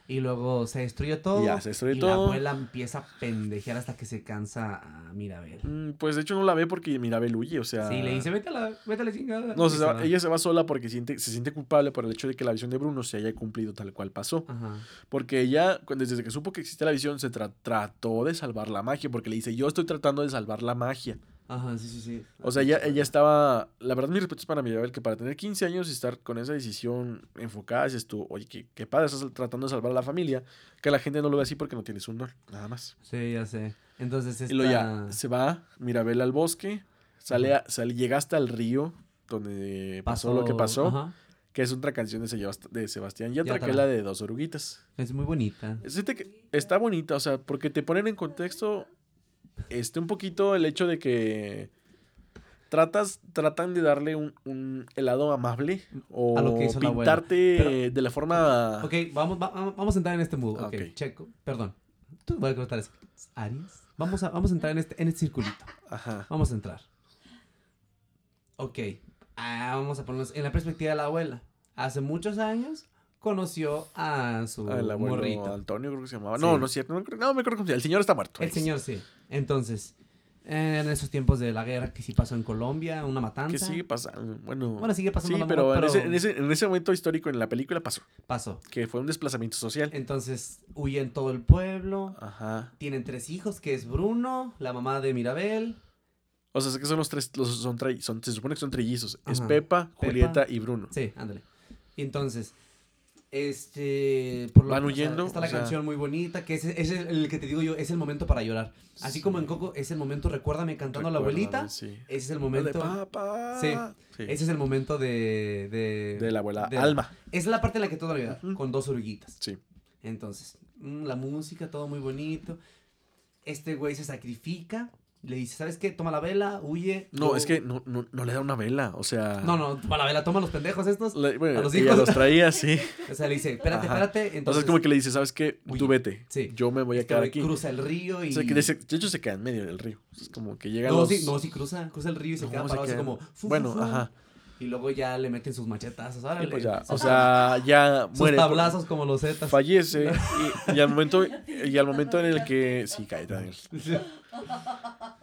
Y luego se destruye todo. Ya, se destruye y todo. la abuela empieza a pendejear hasta que se cansa a Mirabel. Mm, Pues de hecho no la ve porque Mirabel huye. O sea. Sí, le dice, vete a la, vete a la chingada. No, se se va- ella se va sola porque siente, se siente culpable por el hecho de que la visión de Bruno se haya cumplido tal cual pasó. Ajá. Porque ella, desde que supo que existía la visión, se tra- trató de salvar la magia. Porque le dice, yo estoy tratando de salvar la magia. Ajá, sí, sí, sí. O sea, ella, ella estaba... La verdad, mi respeto es para Mirabel, que para tener 15 años y estar con esa decisión enfocada, dices tú, oye, qué, qué padre, estás tratando de salvar a la familia. Que la gente no lo ve así porque no tienes un don, nada más. Sí, ya sé. Entonces esta... Y luego ya se va Mirabel al bosque, sale, a- sale llega hasta el río donde pasó, lo que pasó, Ajá. que es otra canción de, Sebast- de Sebastián Yatra, que Yatra. es la de Dos Oruguitas. Es muy bonita. Es este que está bonita, o sea, porque te ponen en contexto este un poquito el hecho de que tratas tratan de darle un, un helado amable o A lo que hizo la pintarte Pero- de la forma Ok, vamos, va- va- vamos a entrar en este mood. Ok, ok. checo. Perdón. Tú voy a cortar eso. Aries. Vamos a, vamos a entrar en este, en este circulito. ajá Vamos a entrar. Ok. Ah, vamos a ponernos en la perspectiva de la abuela. Hace muchos años conoció a su el abuelo morrito. Antonio creo que se llamaba. Sí. No, no es cierto, no, me acuerdo cómo se llama. El señor está muerto. El señor sí. Entonces, en esos tiempos de la guerra que sí pasó en Colombia, una matanza. que sigue pasando. Bueno, Bueno, sigue pasando sí, la pero, en, ese, en, ese, en ese momento histórico en la película pasó, Pasó. que fue un desplazamiento social. Entonces, huyen todo el pueblo. Ajá. Tienen tres hijos, que es Bruno, la mamá de Mirabel. O sea, es que son los tres, los, son, son, se supone que son trellizos. Es. Pepa, Pepa. Julieta y Bruno. Sí, ándale. Y entonces, este, por lo Van o sea, huyendo, está la sea- canción muy bonita, que es, es el, el que te digo yo, es el momento para llorar. Así Sí. como en Coco, es el momento, recuérdame cantando a la abuelita. Sí. Ese es el momento. papá. Sí. Sí. Ese es el momento de. De, De la abuela de- Alma. Es la parte en la que todo llora, Ujú. con dos oruguitas. Sí. Entonces, mm, la música, todo muy bonito. Este güey se sacrifica. Le dice, ¿sabes qué? Toma la vela, huye. No, es que no, no, no le da una vela. O sea. No, no, toma la vela, toma los pendejos estos. le- bueno, a los hijos. los traía, sí. O sea, le dice, espérate, Ajá. espérate. Entonces Entonces, es como que le dice, ¿sabes qué? Huye. Tú vete. Sí. Yo me voy a este quedar aquí. cruza el río y... O sea, que de, ese- de hecho se queda en medio del río. Es como que llega No, los... sí, no, sí cruza, cruza el río y se No, queda se parado así queda- como... fu, fu, Bueno, fu. ajá. Y luego ya le meten sus machetazos, pues ya, o sea, ya sus muere. tablazos como los zetas. Fallece y, y al momento y al momento en el que sí cae Daniel.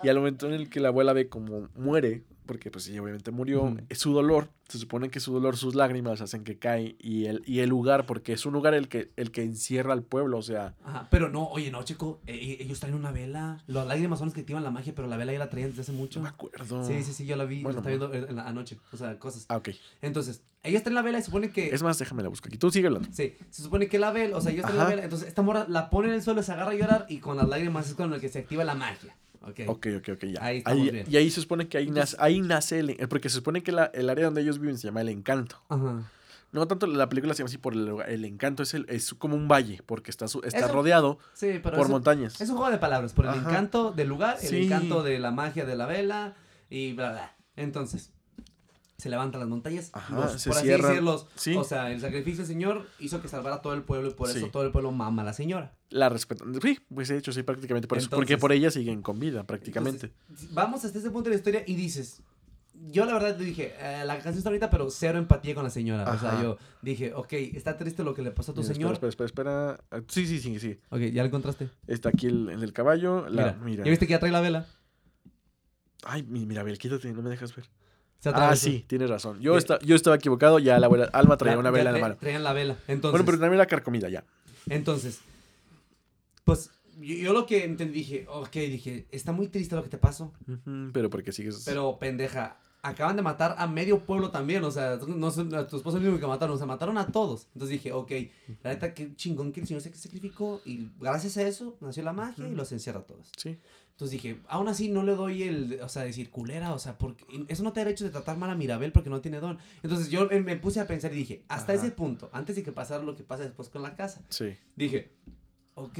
Y al momento en el que la abuela ve como muere porque pues ella obviamente murió es su dolor se supone que su dolor sus lágrimas hacen que cae y el y el lugar porque es un lugar el que el que encierra al pueblo o sea Ajá, pero no, oye, no, chico, eh, ellos traen una vela. Las lágrimas son las que activan la magia, pero la vela ya la traían desde hace mucho. no me acuerdo Sí, sí, sí, yo la vi, Bueno, la estaba viendo en la anoche, o sea, cosas. ah ok Entonces, ellos traen la vela y se supone que... es más déjame la busco aquí tú sigue hablando Sí, se supone que la vela, o sea, ellos traen la Ajá. vela, entonces esta morra la pone en el suelo, se agarra a llorar y con las lágrimas es con el que se activa la magia. Ok. Ok, ok, ok, ya. Ahí estamos Ahí- bien. Y ahí se supone que ahí nace, ahí nace el, porque se supone que la- el área donde ellos viven se llama el encanto. Ajá. No tanto la película se llama así por el, el encanto, es, el, es como un valle, porque está, su- está Eso- rodeado Sí, por es un- montañas. Es un juego de palabras, por el Ajá. encanto del lugar, el Sí. encanto de la magia de la vela y bla, bla. Entonces, se levantan las montañas, Ajá, los- se por así cierran. decirlos. Sí. O sea, el sacrificio del Señor hizo que salvara a todo el pueblo y por Sí. eso todo el pueblo mama a la señora. La respetan. Sí, pues de hecho, sí, prácticamente por eso. Porque Entonces- por ella siguen con vida, prácticamente. Entonces, vamos hasta ese punto de la historia y dices, yo la verdad le dije, eh, la canción está bonita, pero cero empatía con la señora. O sea, Ajá. yo dije, ok, está triste lo que le pasó a tu Mira, señor. Espera, espera, espera. espera. Sí, sí, sí, sí. Ok, ya lo encontraste. Está aquí el, el del caballo. La, mira, mira. ¿ya viste que ya trae la vela? Ay, mi- mira, Abel, quítate, no me dejas ver. Ah, sí, tienes razón. Yo, Eh, esta- yo estaba equivocado, ya la abuela Alma traía una vela en la mano. Traían la vela. Entonces, Bueno, pero también la carcomida, ya. entonces, pues yo, yo lo que entendí, dije, ok, dije, está muy triste lo que te pasó, Pero porque sigues. pero pendeja, acaban de matar a medio pueblo también, o sea, no a tu esposo es el único que mataron, o sea, mataron a todos. Entonces dije, ok, la neta, qué chingón que el señor se sacrificó y gracias a eso nació la magia y los encierra a todos. Sí. Entonces dije, aún así no le doy el, o sea, decir culera, o sea, porque eso no te da derecho de tratar mal a Mirabel porque no tiene don. Entonces yo me, me puse a pensar y dije, hasta Ajá. ese punto, antes de que pasara lo que pasa después con la casa, Sí. dije, ok,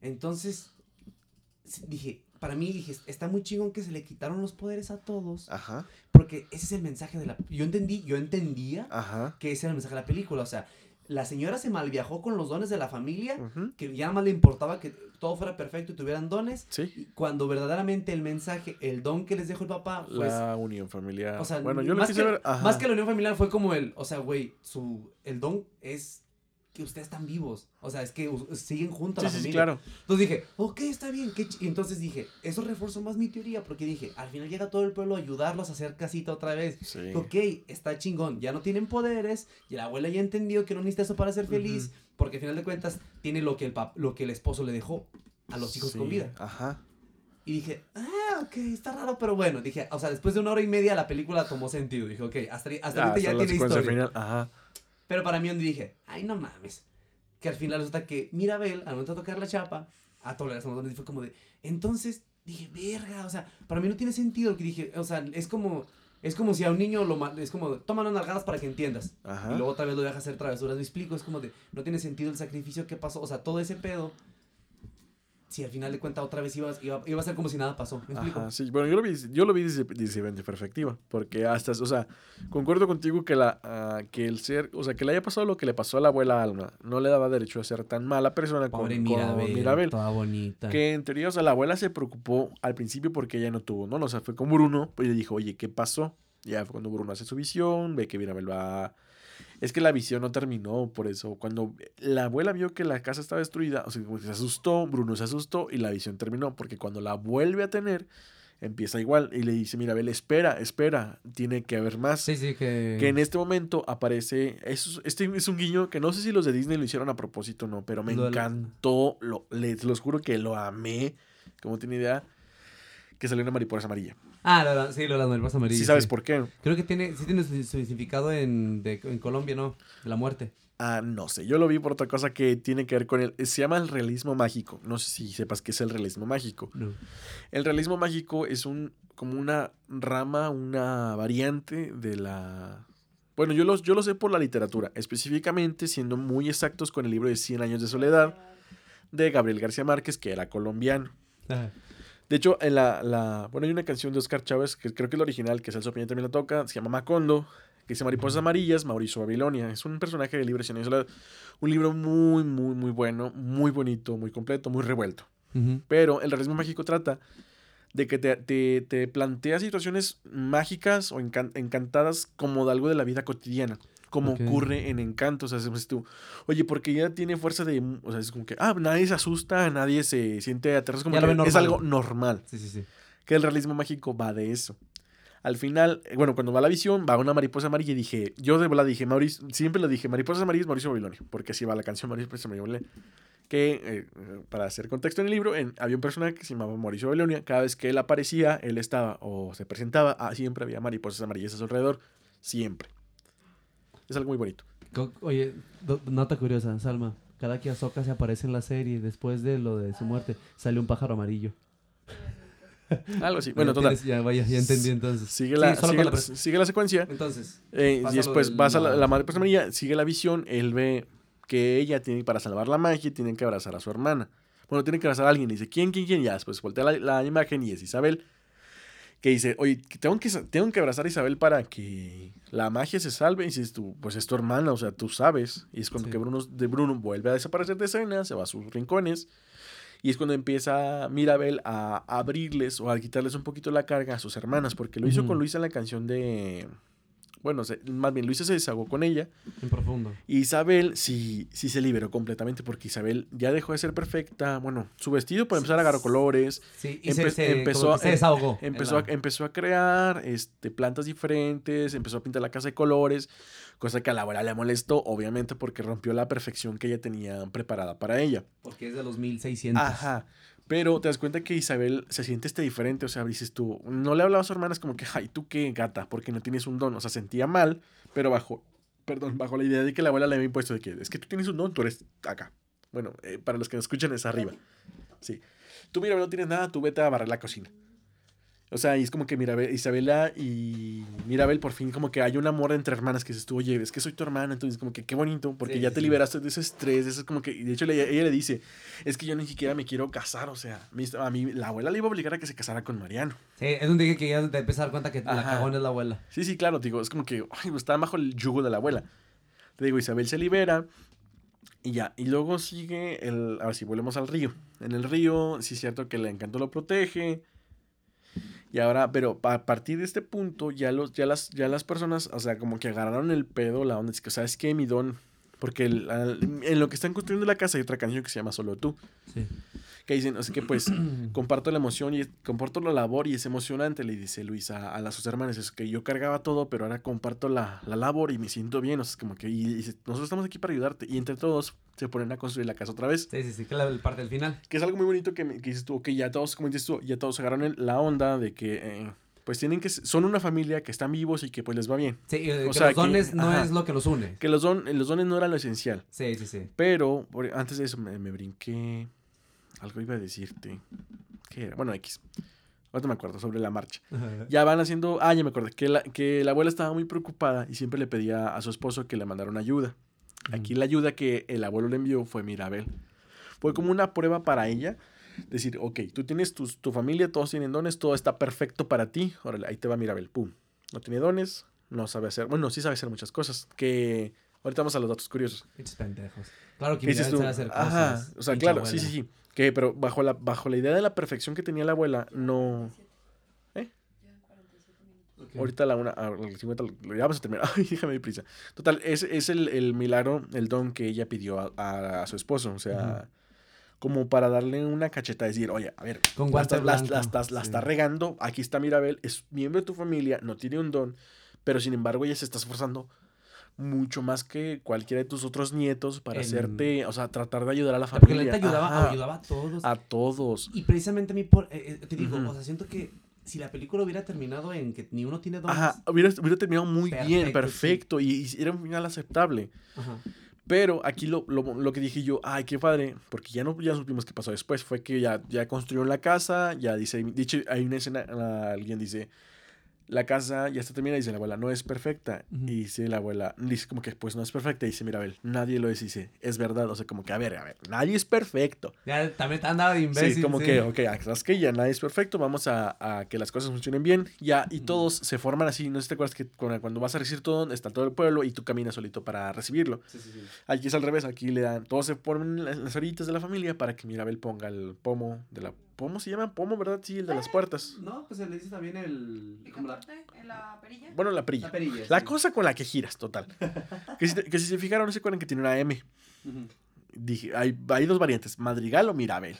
entonces, dije, para mí dije, está muy chingón que se le quitaron los poderes a todos, Ajá. porque ese es el mensaje de la, yo entendí, yo entendía Ajá. que ese era el mensaje de la película, o sea, la señora se malviajó con los dones de la familia, que ya nada más le importaba que todo fuera perfecto y tuvieran dones, Sí. y cuando verdaderamente el mensaje, el don que les dejó el papá, pues, La unión familiar. o sea, bueno, yo más, quise que, ver. Más que la unión familiar fue como el, o sea, güey, su, el don es que ustedes están vivos, o sea, es que siguen juntos Sí, la sí, familia. claro. Entonces dije, ok, está bien. qué ch-". Y entonces dije, eso refuerza más mi teoría, porque dije, al final llega todo el pueblo a ayudarlos a hacer casita otra vez. Sí. Ok, está chingón, ya no tienen poderes, y la abuela ya entendió que no necesita eso para ser feliz, porque al final de cuentas tiene lo que el, pap- lo que el esposo le dejó a los hijos Sí, con vida. Ajá. Y dije, ah, ok, está raro, pero bueno. Dije, o sea, después de una hora y media la película tomó sentido. Dije, ok, hasta, hasta Ah, ahorita ya tiene historia. final. Ajá. Pero para mí, donde dije, ay, no mames. Que al final resulta que Mirabel, al momento de tocar la chapa, a los dones, y fue como de. Entonces dije, verga, o sea, para mí no tiene sentido lo que dije. O sea, es como. Es como si a un niño lo ma- es como, tómalo nalgadas para que entiendas. Ajá. Y luego otra vez lo dejas hacer travesuras. Me explico, es como de, no tiene sentido el sacrificio que pasó. O sea, todo ese pedo. Si al final de cuentas otra vez iba, iba, iba a ser como si nada pasó. ¿Me explico? Ajá, sí, bueno, yo lo vi, yo lo vi desde, diferente perspectiva, porque hasta, o sea, concuerdo contigo que la, ah, que el ser, o sea, que le haya pasado lo que le pasó a la abuela Alma, no le daba derecho a ser tan mala persona Pobre con Mirabel, Mirabel. Toda bonita. Que en teoría, o sea, la abuela se preocupó al principio porque ella no tuvo, ¿no? O sea, fue con Bruno, pues le dijo, oye, ¿qué pasó? Ya fue cuando Bruno hace su visión, ve que Mirabel va... Es que la visión no terminó, por eso. Cuando la abuela vio que la casa estaba destruida, o sea, se asustó, Bruno se asustó y la visión terminó, porque cuando la vuelve a tener, empieza igual y le dice, Mirabel, espera, espera, tiene que haber más. Sí, sí, que... Que en este momento aparece, es, este es un guiño que no sé si los de Disney lo hicieron a propósito o no, pero me Lo encantó, lo, les los juro que lo amé, como tiene idea, que salió una mariposa amarilla. Ah, lo, lo- sí, lo de las mariposas amarillas. Sí sabes sí. por qué. Creo que tiene, sí tiene su, su significado en, de- en Colombia, ¿no? De la muerte. Ah, no sé, yo lo vi por otra cosa que tiene que ver con el, se llama el realismo mágico, no sé si sepas qué es el realismo mágico. No. El realismo mágico es un como una rama, una variante de la... Bueno, yo lo, yo lo sé por la literatura, específicamente siendo muy exactos con el libro de 100 años de soledad de Gabriel García Márquez, que era colombiano. Ajá. De hecho, en la, la- bueno, hay una canción de Oscar Chávez, que creo que es la original, que Celso Piña también la toca, se llama Macondo, que dice Mariposas Amarillas, Mauricio Babilonia. Es un personaje de 100 años de soledad. Un libro muy, muy, muy bueno, muy bonito, muy completo, muy revuelto. Pero el realismo mágico trata de que te, te, te plantea situaciones mágicas o encan- encantadas como de algo de la vida cotidiana. Como ocurre en Encanto. O sea, es tú, oye, porque ya tiene fuerza de. O sea, es como que, ah, nadie se asusta, nadie se siente aterrado. Es como que es algo normal. Sí, sí, sí. Que el realismo mágico va de eso. Al final, eh, bueno, cuando va la visión, va una mariposa amarilla y dije, yo de la dije, Mauricio, siempre lo dije, mariposas amarillas, Mauricio Babilonia, porque así va la canción Mauricio Babilonia. Que, eh, eh, para hacer contexto en el libro, en- había un personaje que se llamaba Mauricio Babilonia. Cada vez que él aparecía, él estaba o se presentaba, ah, siempre había mariposas amarillas a su alrededor. Siempre. Es algo muy bonito. Oye, nota curiosa, Salma. Cada que Ahsoka se aparece en la serie, después de lo de su muerte, sale un pájaro amarillo. Algo así. Bueno, total. Ya, vaya, ya entendí entonces. Sigue la, Sí, sigue, la, sigue secuencia. Entonces, Eh, y después del- vas a la, la- la mariposa amarilla, sigue la visión, él ve que ella tiene, para salvar la magia, tienen que abrazar a su hermana. Bueno, tienen que abrazar a alguien, y dice, ¿quién, quién, quién? Ya, después voltea la, la imagen y es Isabel, que dice, oye, tengo que, tengo que abrazar a Isabel para que la magia se salve. Y dices tú, pues es tu hermana, o sea, tú sabes. Y es cuando Sí. que Bruno, de Bruno vuelve a desaparecer de escena, se va a sus rincones. Y es cuando empieza Mirabel a abrirles o a quitarles un poquito la carga a sus hermanas, porque lo hizo con Luisa en la canción de... Bueno, se- más bien Luisa se desahogó con ella. en profundo. Y Isabel sí, sí se liberó completamente porque Isabel ya dejó de ser perfecta. Bueno, su vestido por empezar agarró colores. Sí, y Empe- se, se- empezó se desahogó. en Empezó a, empezó a crear este, plantas diferentes, empezó a pintar la casa de colores, cosa que a la abuela le molestó, obviamente, porque rompió la perfección que ella tenía preparada para ella. Porque es de los 1600. Ajá. Pero te das cuenta que Isabel se siente este diferente, o sea, dices tú, no le hablaba a su hermana, como que, ay, tú qué gata, porque no tienes un don, o sea, sentía mal, pero bajo, perdón, bajo la idea de que la abuela le había impuesto de que, es que tú tienes un don, tú eres acá. Bueno, eh, para los que nos escuchan es arriba. Sí. Tú, mira, no tienes nada, tú vete a barrer la cocina. O sea, y es como que Mirabel, Isabela y Mirabel por fin como que hay un amor entre hermanas que dices tú, oye, es que soy tu hermana, entonces como que qué bonito, porque Sí, ya te sí. liberaste de ese estrés, de eso es como que, de hecho ella le dice, es que yo ni siquiera me quiero casar, o sea, a mí la abuela le iba a obligar a que se casara con Mariano. Sí, es donde dije que ya te empiezas a dar cuenta que la cagón es la abuela. Sí, sí, claro, digo, es como que, ay, está bajo el yugo de la abuela. Te digo, Isabel se libera y ya, y luego sigue el, ahora sí, volvemos al río. En el río, sí es cierto que el encanto lo protege. Y ahora, pero a partir de este punto, ya, los, ya, las, ya las personas, o sea, como que agarraron el pedo, la onda, es que, ¿sabes qué, mi don? Porque el- al- en lo que están construyendo la casa hay otra canción que se llama Solo tú. Sí. Que dicen, sea que pues comparto la emoción y comparto la labor y es emocionante, le dice Luisa a, las sus hermanas, es que yo cargaba todo, pero ahora comparto la, la labor y me siento bien, o sea, es como que y, dice, nosotros estamos aquí para ayudarte y entre todos se ponen a construir la casa otra vez. Sí, sí, sí, que la parte del final. Que es algo muy bonito que, me- que dices tú, ok, ya todos, como dices tú, ya todos agarraron la onda de que eh, pues tienen que, son una familia que están vivos y que pues les va bien. Sí, O que sea, los que- dones no ajá. es lo que los une. Que los, don, los dones no eran lo esencial. Sí, sí, sí. Pero por- antes de eso me, me brinqué. Algo iba a decirte. ¿Qué era? Bueno, X. Ahorita me acuerdo, sobre la marcha. Ya van haciendo. Ah, ya me acordé. Que la, que la abuela estaba muy preocupada y siempre le pedía a su esposo que le mandaran ayuda. Aquí la ayuda que el abuelo le envió fue Mirabel. Fue como una prueba para ella. Decir, ok, tú tienes tus- tu familia, todos tienen dones, todo está perfecto para ti. Órale, ahí te va Mirabel. Pum. No tiene dones, no sabe hacer. Bueno, sí sabe hacer muchas cosas. Que. Ahorita vamos a los datos curiosos. Pendejos. Claro que ¿Qué dices Mirabel sabe hacer Ajá, cosas. o sea, claro, sí, sí, sí. Que, pero bajo la, bajo la idea de la perfección que tenía la abuela, no. ¿Eh? Ok. Ahorita a la una, a las 50, lo- ya vamos a terminar. Ay, déjame de prisa. Total, es, es el, el milagro, el don que ella pidió a, a- a su esposo. O sea, como para darle una cacheta, decir, oye, a ver, Con la estás, la- blanco. la estás- la Sí. está regando, aquí está Mirabel, es miembro de tu familia, no tiene un don, pero sin embargo ella se está esforzando mucho más que cualquiera de tus otros nietos para En- hacerte, o sea, tratar de ayudar a la Porque familia. la neta ayudaba, Ajá, ayudaba a todos. a todos. Y precisamente a mí, por, eh, eh, te digo, o sea, siento que si la película hubiera terminado en que ni uno tiene dones. Ajá, hubiera, hubiera terminado muy bien, Perfecto, y, y era un final aceptable. Ajá. Pero aquí lo, lo, lo que dije yo, ay, qué padre, porque ya no ya supimos qué pasó después, fue que ya, ya construyeron la casa, ya dice, dicho, hay una escena, alguien dice, la casa ya está terminada, dice la abuela, no es perfecta, y dice la abuela, dice como que pues no es perfecta, y dice Mirabel, nadie lo es, y dice, es verdad, o sea, como que a ver, a ver, nadie es perfecto. Ya también te andaba de imbécil. Sí, como sí. que, ok, ¿sabes que Ya nadie es perfecto, vamos a, a que las cosas funcionen bien, ya, y todos se forman así, no sé si te acuerdas que cuando, vas a recibir todo, está todo el pueblo, y tú caminas solito para recibirlo. Sí, sí, sí. Aquí es al revés, aquí le dan, todos se en las orillitas de la familia para que Mirabel ponga el pomo de la... ¿Pomo se llama? ¿Pomo, verdad? Sí, el de las puertas. No, pues se le dice también el. ¿Y Como la, ¿En la perilla? Bueno, la perilla. la perilla. La sí. cosa con la que giras, total. que, si, que si se fijaron, no se acuerdan que tiene una M. Dije, hay, hay dos variantes, Madrigal o Mirabel.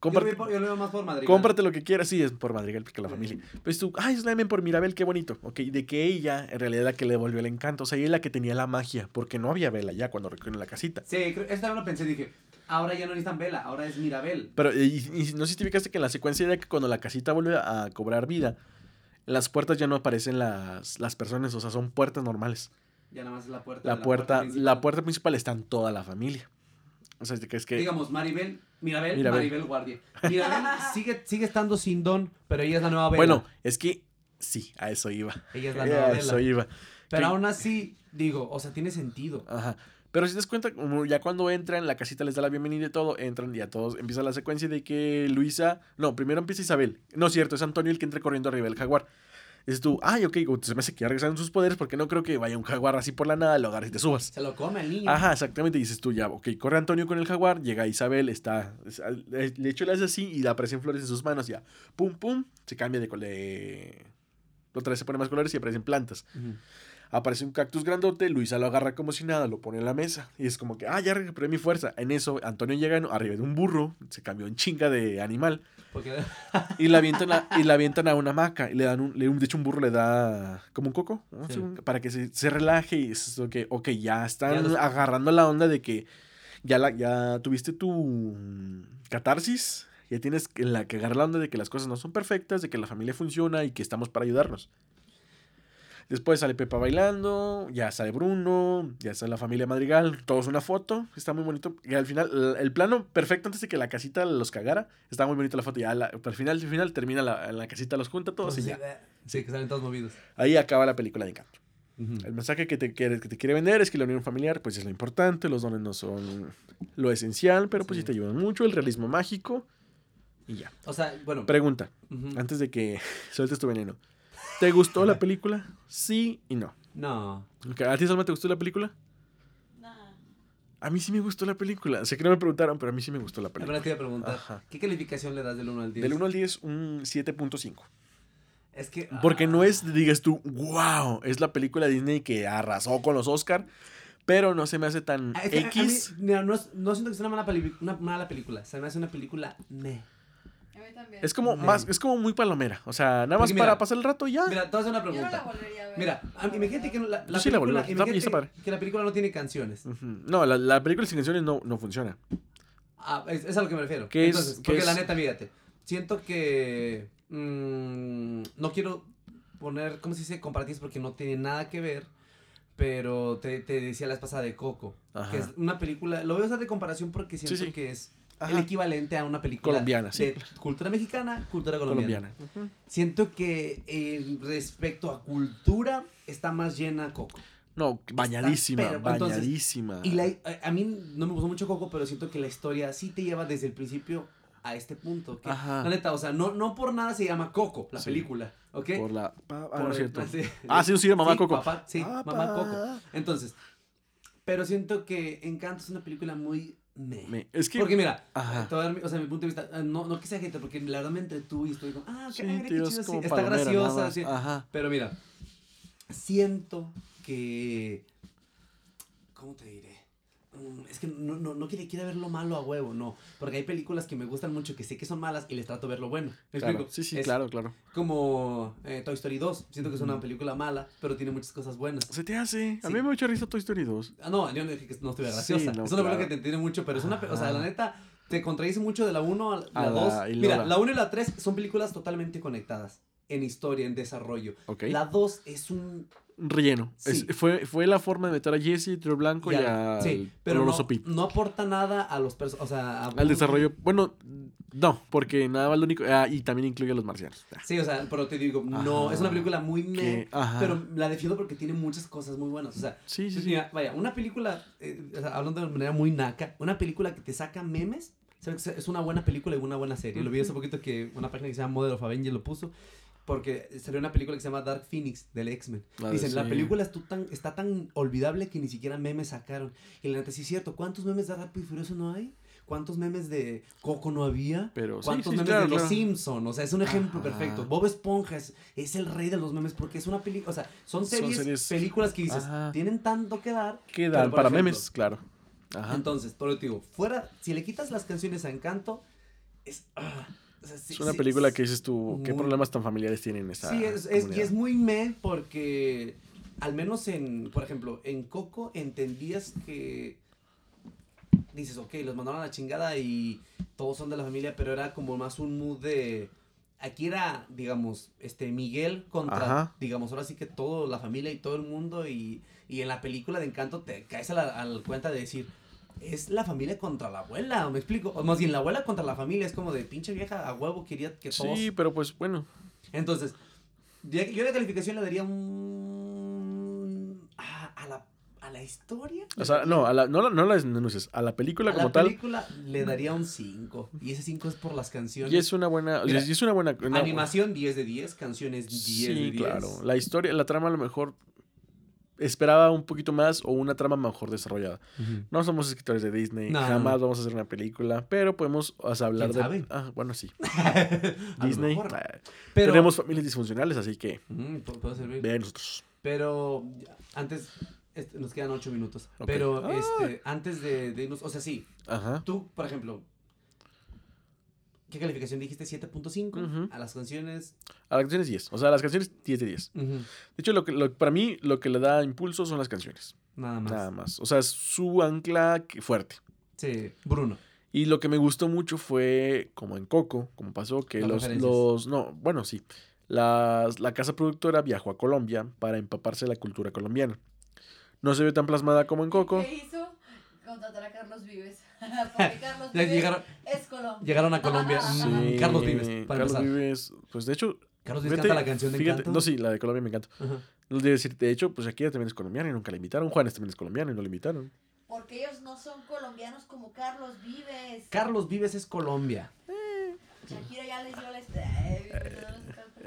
Yo, lo Cómprate, yo lo veo más por Madrid. cómprate lo que quieras, sí, es por Madrigal, porque la familia. Pues tú, ay, es la M por Mirabel, qué bonito. Ok, de que ella, en realidad, la que le devolvió el encanto. O sea, ella es la que tenía la magia, porque no había vela ya cuando recorrieron la casita. Sí, creo, esta vez lo pensé, dije, ahora ya no necesitan vela, ahora es Mirabel. Pero, y, y no sé si te fijaste que en la secuencia de que cuando la casita vuelve a cobrar vida, las puertas ya no aparecen las, las personas, o sea, son puertas normales. Ya nada más es la puerta. La, puerta, principal. la puerta principal está en toda la familia. O sea, es que... Digamos, Maribel, Mirabel, Mirabel. Maribel Guardia. Mirabel sigue, sigue estando sin don, pero ella es la nueva vela. bueno, es que sí, a eso iba. ella es la A nueva eso vela. iba. Pero que- aún así, digo, o sea, tiene sentido. Ajá. Pero si te das cuenta, como ya cuando entran, la casita les da la bienvenida y todo, entran y a todos empieza la secuencia de que Luisa. No, primero empieza Isabel. No es cierto, es Antonio el que entra corriendo arriba del jaguar. Dices tú, ay, ok, se me hace que ya regresaron sus poderes porque no creo que vaya un jaguar así por la nada, lo agarres y te subas. Se lo come el niño. Ajá, exactamente. Y dices tú, ya, ok, corre Antonio con el jaguar, llega Isabel, está. es- De hecho, le hace así y le aparecen flores en sus manos, ya. Pum, pum, se cambia de. de- Otra vez se pone más colores y aparecen plantas. Ujú. Aparece un cactus grandote, Luisa lo agarra como si nada, lo pone en la mesa. Y es como que, ah, ya recuperé mi fuerza. En eso, Antonio llega arriba de un burro, se cambió en chinga de animal. Y la avientan a, y la avientan a una hamaca. Y le dan un, le- de hecho, un burro le da como un coco, para que se, se relaje. Y es lo que, ok, ya están Ya los- agarrando la onda de que ya, la, ya tuviste tu mm, catarsis. Ya tienes la que agarrar la onda de que las cosas no son perfectas, de que la familia funciona y que estamos para ayudarnos. Después sale Pepa bailando, ya sale Bruno, ya sale la familia Madrigal, todos una foto, está muy bonito. Y al final, el- plano perfecto antes de que la casita los cagara, está muy bonita la foto. Y al, al final, al final termina la, la casita, los junta todos y sí, ya. sí, que salen todos movidos. Ahí acaba la película de Encanto. El mensaje que te, quiere, que te quiere vender es que la unión familiar pues es lo importante, los dones no son lo esencial, pero pues sí Sí. te ayudan mucho, el realismo mágico y ya. O sea, bueno. Pregunta, antes de que sueltes tu veneno. ¿Te gustó la película? Sí y no. No. ¿A ti Salma te gustó la película? Nah. A mí sí me gustó la película. Sé que no me preguntaron, pero a mí sí me gustó la película. Ahora te iba a preguntar, Ajá. ¿qué calificación le das del 1 al 10? Del 1 al 10, un 7.5. Es que... Porque no ah, es, digas tú, wow, es la película de Disney que arrasó con los Oscar, pero no se me hace tan ah, es que a- a mí, X. mira, no, no siento que sea una mala, una mala película. Se me hace una película meh. A mí también. Es como más, es como muy palomera. O sea, nada más mira, para pasar el rato y ya. Mira, te voy a hacer una Yo no la pregunta. volvería a ver. Mira, a mí, imagínate que no- la, la Yo sí la película, imagínate que la película no tiene canciones. No, la, la película sin canciones no, no funciona. Ah, es, es a lo que me refiero. ¿Qué es- Entonces, qué porque es? la neta, fíjate, siento que mm, no quiero poner, ¿cómo se dice? Comparativos porque no tiene nada que ver, pero te, te decía la vez pasada de Coco, Ajá. que es una película, lo voy a usar de comparación porque siento sí. que es Ajá. el equivalente a una película Colombiana, sí. de cultura mexicana, cultura colombiana. Colombiana. Siento que eh, respecto a cultura está más llena Coco. No, bañadísima, pero, entonces, bañadísima. Y la, a, a mí no me gustó mucho Coco, pero siento que la historia sí te lleva desde el principio a este punto. Que, Ajá. La neta, o sea, no, no por nada se llama Coco, la Sí. película, ¿ok? Por la. Ah, Por no es el- cierto. sí. Ah, sí, sí, mamá Sí, Coco. papá, sí, Papá. mamá Coco. Entonces, pero siento que Encanto es una película muy... Me- es que. Porque mira, o sea, mi punto de vista, eh, no, no que sea gente, porque la verdad me entretuve y estoy como, ah, Sí, qué, qué tío, es chido, sí, está graciosa, más. sí. Ajá. Pero mira, siento que. ¿Cómo te diré? Mm, Es que no, no, no quiere, quiere ver lo malo a huevo, no. Porque hay películas que me gustan mucho que sé que son malas y les trato de ver lo bueno. ¿Me Claro. explico? Sí, sí, Es claro, claro. Como eh, Toy Story 2. Siento que es una película mala, pero tiene muchas cosas buenas. Se te hace. A Sí. mí me da mucha risa Toy Story 2. Ah, no, yo no dije que no estuviera Sí, graciosa. no, es una película claro. que te entiende mucho, pero es una. pe- O sea, la Ajá. neta, te contradice mucho de la 1 a A la la- 2. y luego Mira, la- la 1 y la 3 son películas totalmente conectadas. En historia, en desarrollo. Ok. La 2 es Un relleno. Sí. Es- fue, fue la forma de meter a Jesse, Trio Blanco y, a. sí, pero no, Oloroso Pete. no aporta nada a los personajes, o sea, a- Al desarrollo. Bueno, no, porque nada más lo único. Ah, y también incluye a los marcianos. Ah, Sí, o sea, pero te digo, no, es una película muy meh, pero la defiendo porque tiene muchas cosas muy buenas, o sea, Sí, sí, pues sí. vaya, una película, eh, o sea, hablando de manera muy naca, una película que te saca memes, es una buena película y una buena serie. Lo vi hace poquito que una página que se llama Model of Avengers lo puso. Porque salió una película que se llama Dark Phoenix del X-Men. De- Dicen, la película es tan, está tan olvidable que ni siquiera memes sacaron. Y la neta, sí es cierto. ¿Cuántos memes de Rápido y Furioso no hay? ¿Cuántos memes de Coco no había? Pero ¿Cuántos sí, memes claro, de Los claro. Simpson? O sea, es un ejemplo Ajá. perfecto. Bob Esponja es, es el rey de los memes porque es una película, o sea, son Son series, películas que dices, Ajá. tienen tanto que dar. Pero, por para ejemplo, memes, claro. Ajá. Entonces, por eso te digo, fuera, si le quitas las canciones a Encanto, es... ah, sea, sí- es una sí, película que dices tú, ¿qué muy- problemas tan familiares tienen esa Sí, es, es- y es muy me porque, al menos en, por ejemplo, en Coco entendías que dices, ok, los mandaron a la chingada y todos son de la familia, pero era como más un mood de... Aquí era, digamos, este Miguel contra, Ajá. digamos, ahora sí que toda la familia y todo el mundo y, y en la película de Encanto te caes a la, a la cuenta de decir, es la familia contra la abuela, ¿me explico? O más bien, la abuela contra la familia es como de pinche vieja a huevo quería que todos... Sí, pero pues bueno. Entonces, yo de calificación le daría un... A, a la, a la historia. O sea, no, a la, no, la- no las denuncias, a la película a como la tal. película le daría un 5. Y ese 5 es por las canciones. Y es una buena, Mira, y es una buena una- Animación 10 de 10, canciones 10 de 10. Sí, claro. La historia, la trama a lo mejor esperaba un poquito más o una trama mejor desarrollada. No somos escritores de Disney, No, jamás no. vamos a hacer una película, pero podemos o sea, hablar ¿Quién de sabe? Ah, bueno, sí. Disney. ah, Pero, Tenemos familias disfuncionales, así que Mm, pu- puede servir. vean nosotros. Pero antes, este, nos quedan 8 minutos. Pero Ah. este, antes de, de irnos, o sea, sí, Ajá. tú, por ejemplo, ¿qué calificación dijiste? 7.5 Ujú. a las canciones. A las canciones 10. O sea, las canciones 10 de 10. Ujú. De hecho, lo que, lo- para mí lo que le da impulso son las canciones. Nada más. Nada más. O sea, es su ancla fuerte. Sí, Bruno. Y lo que me gustó mucho fue, como en Coco, como pasó, que Las los, los, no, bueno, sí, las- la casa productora viajó a Colombia para empaparse de la cultura colombiana. No se ve tan plasmada como en Coco. ¿Qué hizo? Contratar a Carlos Vives. Porque Carlos Vives llegaron, es Colombia. llegaron a Colombia. Sí. Mm, Carlos Vives, para Carlos empezar. Vives, pues de hecho, Carlos Vives fíjate- canta la canción de fíjate- Encanto. No, sí, la de Colombia me encanta. Ajá. No de hecho, pues Shakira también es colombiana y nunca la invitaron. Juanes también es colombiano y no la invitaron. Porque ellos no son colombianos como Carlos Vives. Carlos Vives es Colombia. Shakira ya les dio la estrella.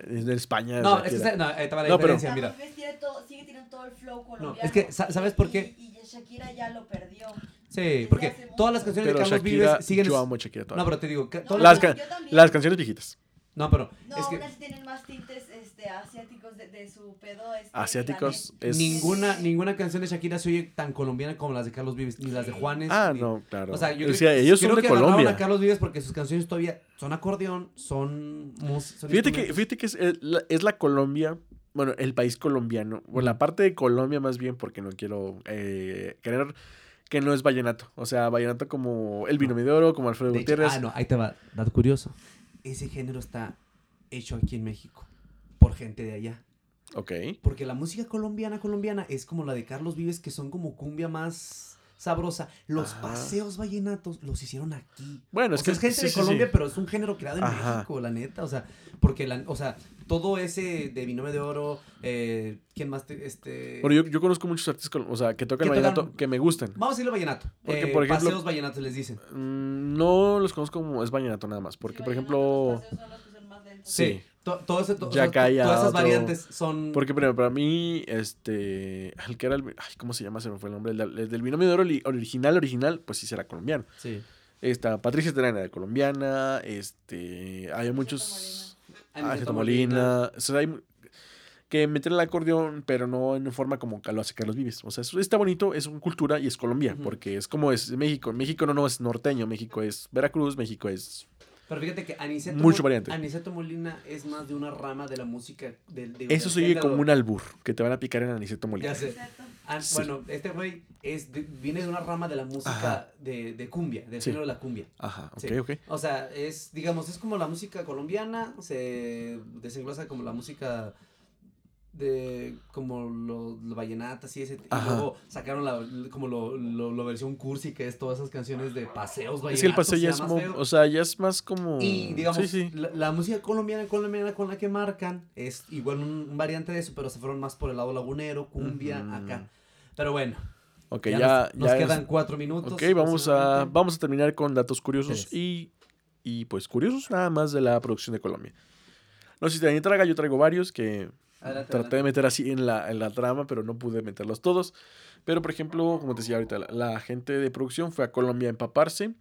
Es de España. No, es que no, ahí te va la No, pero- diferencia, mira. Carlos Vives tiene todo, sigue teniendo todo el flow colombiano. es que, sa- ¿sabes por qué? Y, y Shakira ya lo perdió. Sí, porque todas las canciones Pero de Carlos Shakira, Vives siguen. yo amo a Shakira No, pero te digo, todas las, yo ca- también. las canciones viejitas. No, pero No, es que unas tienen más tintes este, asiáticos de, de su pedo. Este, Asiáticos es... ninguna, ninguna canción de Shakira se oye tan colombiana como las de Carlos Vives, ni las de Juanes. Ah, ni- no, claro. O sea, yo O creo sea, que- ellos creo son de que agarraron Colombia. a Carlos Vives porque sus canciones todavía son acordeón, son música. Fíjate que, fíjate que es, es la, es la Colombia, bueno, el país colombiano, o la parte de Colombia más bien, porque no quiero eh, creer que no es vallenato. O sea, vallenato como El Vino de Oro, como Alfredo De hecho, Gutiérrez. ah, no, ahí te va. Dato curioso. Ese género está hecho aquí en México por gente de allá. Ok. Porque la música colombiana, colombiana, es como la de Carlos Vives, que son como cumbia más sabrosa. Los paseos vallenatos los hicieron aquí. Bueno, O es sea, que es gente sí, de sí, sí. Colombia, pero es un género creado en Ajá. México, la neta. O sea, porque la, o sea, todo ese de Binomio de Oro, eh, ¿quién más? te- este, Bueno, yo, yo conozco muchos artistas, o sea, que tocan vallenato tocan- que me gustan. Vamos a decirlo vallenato. Porque, Eh, por ejemplo- paseos vallenatos les dicen. Mm, No los conozco como es vallenato nada más, porque Sí, por ejemplo, los paseos son los que son más lentos. Sí. To- todo ese, to- o Ya sea, calla todas esas otro- variantes son. porque pero para mí, este, el que era el, ay, ¿cómo se llama? Se me fue el nombre, el, del- el del binomio de oro original, original, pues sí será colombiano. Sí. Está Patricia Terana de colombiana, este, hay muchos, Ay, Ah, Molina, o sea, hay que meten el acordeón, pero no en forma como lo hace Carlos Vives. O sea, eso está bonito, es una cultura y es Colombia, porque es como es México. México no, no es norteño, México es Veracruz, México es Pero fíjate que Aniceto, Mucho Mol- variante. Aniceto Molina es más de una rama de la música. Del, de- Eso se oye como un albur, que te van a picar en Aniceto Molina. Ya sé. Exacto. Ah, Sí. Bueno, este güey es de- viene de una rama de la música de, de cumbia, del Sí. género de la cumbia. Ajá, ok, Sí. ok. O sea, es, digamos, es como la música colombiana, se desenglosa como la música de, como lo, lo vallenatas y ese, y Ajá. luego sacaron la, como lo, lo, lo versión cursi, que es todas esas canciones de paseos vallenatos. Es que el paseo ya es, más mo- o sea, ya es más como... Y digamos, Sí, sí. La, la música colombiana, colombiana con la que marcan es igual un, un variante de eso, pero se fueron más por el lado lagunero, cumbia, acá. Pero bueno, Ok, ya, ya, nos, nos ya es- quedan cuatro minutos. Ok, vamos a, vamos a terminar con datos curiosos Tres. y, y pues curiosos nada más de la producción de Colombia. No sé si Dani traga, yo traigo varios que Adelante, traté de meter así en la, en la trama, pero no pude meterlos todos. Pero, por ejemplo, como te decía ahorita, la, la gente de producción fue a Colombia a empaparse.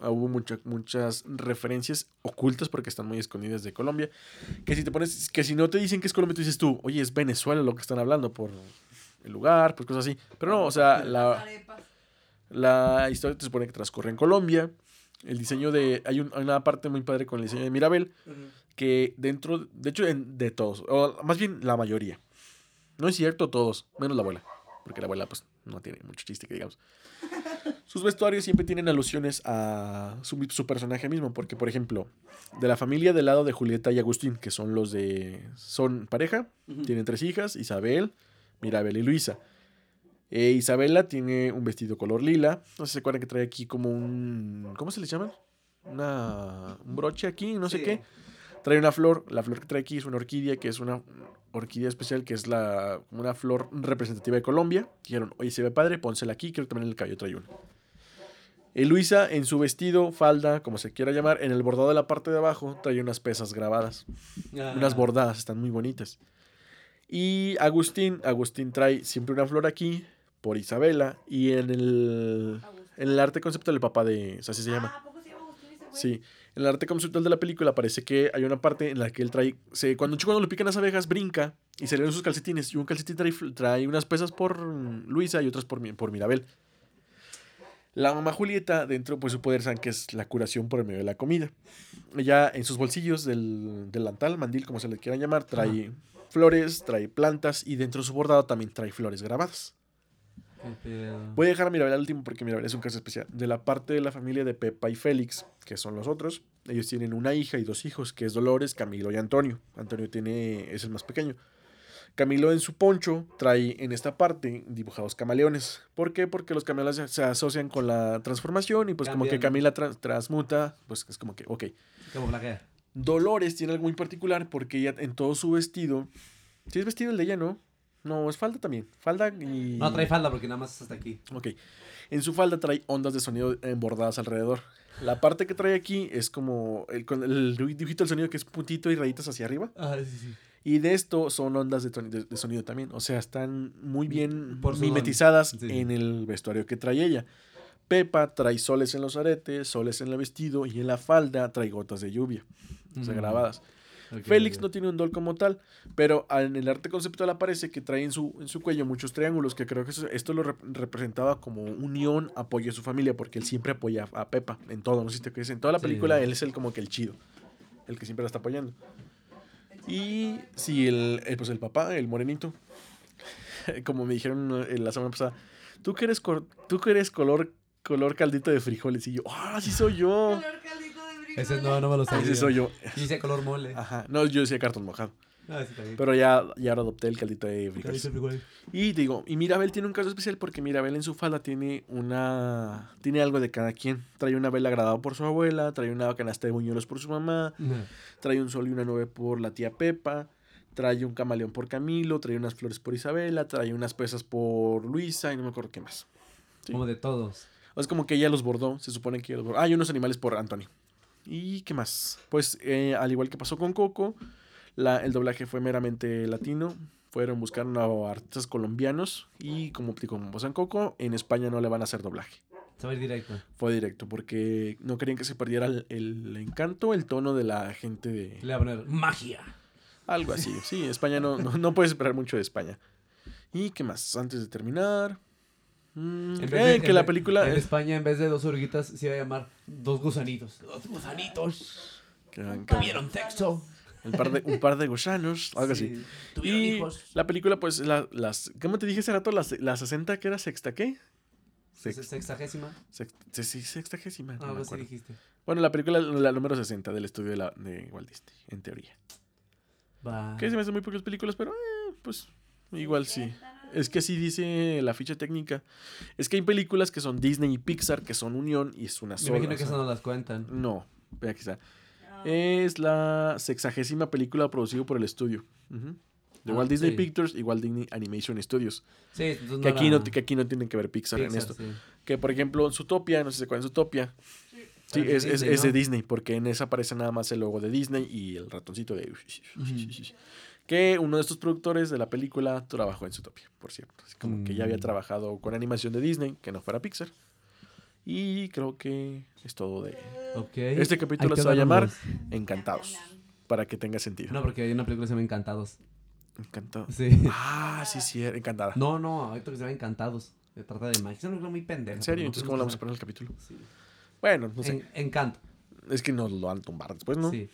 Ah, Hubo mucha- muchas referencias ocultas porque están muy escondidas de Colombia. Que si te pones, que si no te dicen que es Colombia, tú dices tú, oye, es Venezuela lo que están hablando por el lugar, pues cosas así. Pero no, o sea, la, la historia te supone que transcurre en Colombia. El diseño de. Hay, un- hay una parte muy padre con el diseño de Mirabel. Que dentro. De hecho, en- de todos. O más bien la mayoría. No es cierto todos. Menos la abuela. Porque la abuela, pues, no tiene mucho chiste que digamos. Sus vestuarios siempre tienen alusiones a su, su personaje mismo. Porque, por ejemplo, de la familia del lado de Julieta y Agustín, que son los de. Son pareja. Tienen tres hijas, Isabel, Mirabel y Luisa. Eh, Isabela tiene un vestido color lila. No sé si se acuerdan que trae aquí como un... ¿Cómo se les llaman? Una, un broche aquí, no sé qué. Trae una flor. La flor que trae aquí es una orquídea, que es una orquídea especial, que es la, una flor representativa de Colombia. Dijeron, oye, se ve padre, pónsela aquí. Creo que también en el cabello trae una. Eh, Luisa, en su vestido, falda, como se quiera llamar, en el bordado de la parte de abajo, trae unas pesas grabadas unas Ah, bordadas, están muy bonitas. Y Agustín, Agustín trae siempre una flor aquí por Isabela y en el, en el arte conceptual el papá de, o sea, así se Ah, llama. ¿a poco se llama Agustín ese güey? Sí, en el arte conceptual de la película parece que hay una parte en la que él trae, se, cuando un chico cuando le pican las abejas brinca y se le ven sus calcetines y un calcetín trae, trae unas pesas por Luisa y otras por, por Mirabel. La mamá Julieta, dentro pues su poder saben que es la curación por el medio de la comida. Ella en sus bolsillos del delantal, mandil, como se le quieran llamar, trae flores, trae plantas y dentro de su bordado también trae flores grabadas. Voy a dejar a Mirabel al último porque Mirabel es un caso especial. De la parte de la familia de Pepa y Félix, que son los otros, ellos tienen una hija y dos hijos, que es Dolores, Camilo y Antonio. Antonio tiene, es el más pequeño. Camilo en su poncho trae en esta parte dibujados camaleones. ¿Por qué? Porque los camaleones se- asocian con la transformación y pues como que. Camila tra- transmuta, pues es como que, ok. Como. Dolores tiene algo muy particular porque ella en todo su vestido, si es vestido el de ella, ¿no? No, es falda también. Falda y... No trae falda porque nada más es hasta aquí. Ok. En su falda trae ondas de sonido embordadas alrededor. La parte que trae aquí es como el, el dibujito del sonido que es puntito y rayitas hacia arriba. Ah, sí, sí. Y de esto son ondas de, toni- de- de sonido también. O sea, están muy bien Por mimetizadas Sí. en el vestuario que trae ella. Pepa trae soles en los aretes, soles en el vestido y en la falda trae gotas de lluvia. O sea, Mm. grabadas. Félix no tiene un dol como tal, pero en el arte conceptual aparece que trae en su, en su cuello muchos triángulos, que creo que eso- esto lo rep- representaba como unión, apoyo a su familia, porque él siempre apoya a Pepa en todo, no sé si te crees, en toda la Sí. película él es el como que el chido, el que siempre la está apoyando. Y sí, el, el, pues el papá, el morenito, como me dijeron eh, la semana pasada, tú que eres, tú que eres color, color caldito de frijoles, y yo, ah, sí soy yo, Color caldito. Ese no, no me lo sabía. ese soy yo. Y dice color mole. Ajá, no, yo decía cartón mojado. Ah, sí, también. Pero ya, ya ahora adopté el caldito de frijoles. Caldito de frijoles. Y digo, y Mirabel tiene un caso especial porque Mirabel en su falda tiene una. Tiene algo de cada quien. Trae una vela grabada por su abuela, trae una canasta de buñuelos por su mamá, trae un sol y una nube por la tía Pepa, trae un camaleón por Camilo, trae unas flores por Isabela, trae unas pesas por Luisa y no me acuerdo qué más. Sí. Como de todos. O es como que ella los bordó, se supone que ella los bordó. Ah, y unos animales por Antonio. ¿Y qué más? Pues eh, al igual que pasó con Coco, la- el doblaje fue meramente latino. Fueron buscando a artistas colombianos y como, como en Coco, en España no le van a hacer doblaje. Ir directo. Fue directo porque no querían que se perdiera el, el encanto, el tono de la gente de... Le va a poner magia. Algo así. Sí, España no, no, no puedes esperar mucho de España. ¿Y qué más? Antes de terminar... mm, En vez de- que en la película... En España, en vez de dos oruguitas, se iba a llamar dos gusanitos. Dos gusanitos. Tuvieron sexo. un par de, un par de gusanos, algo así. Sí. Tuvieron Y hijos. la película, pues, la- las. ¿Cómo te dije hace rato? Las, la 60, que era sexta, ¿qué? Sex- Se- Sexagésima. sex- sí, sí, sextagésima. no Ah, así acuerdo. dijiste. Bueno, la película, la número 60 del estudio de, la, de Walt Disney, en teoría. Va. Que se me hacen muy pocas películas, pero eh, pues igual sí. Es que así dice la ficha técnica. Es que hay películas que son Disney y Pixar, que son unión y es una Me sola. imagino o que sea, eso no las cuentan. No, vea aquí está. Ah, Es la sexagésima película producida por el estudio. Ujú. De Ah, Walt Disney sí. Pictures y Walt Disney Animation Studios. Sí, entonces Que aquí, no, que aquí no tienen que ver Pixar, en esto. sí. Que por ejemplo, Zootopia, no sé si cuál es Zootopia. Sí, es, es es- Disney, es de. Disney, porque en esa aparece nada más el logo de Disney y el ratoncito de... Que uno de estos productores de la película trabajó en Zootopia, por cierto. Así como que ya había Mm. trabajado con animación de Disney, que no fuera Pixar. Y creo que es todo de Ok. Este capítulo se va a llamar Encantados, para que tenga sentido. No, porque hay una película que se llama Encantados. Encantado. Sí. Ah, sí, sí, encantada. No, no, hay otro que se llama Encantados. Se trata de magia. Es una película muy pendeja. ¿En serio? no Entonces, ¿cómo le vamos a poner el capítulo? Sí. Bueno, no sé. En- Encanto. Es que nos lo van a tumbar después, ¿no? Sí.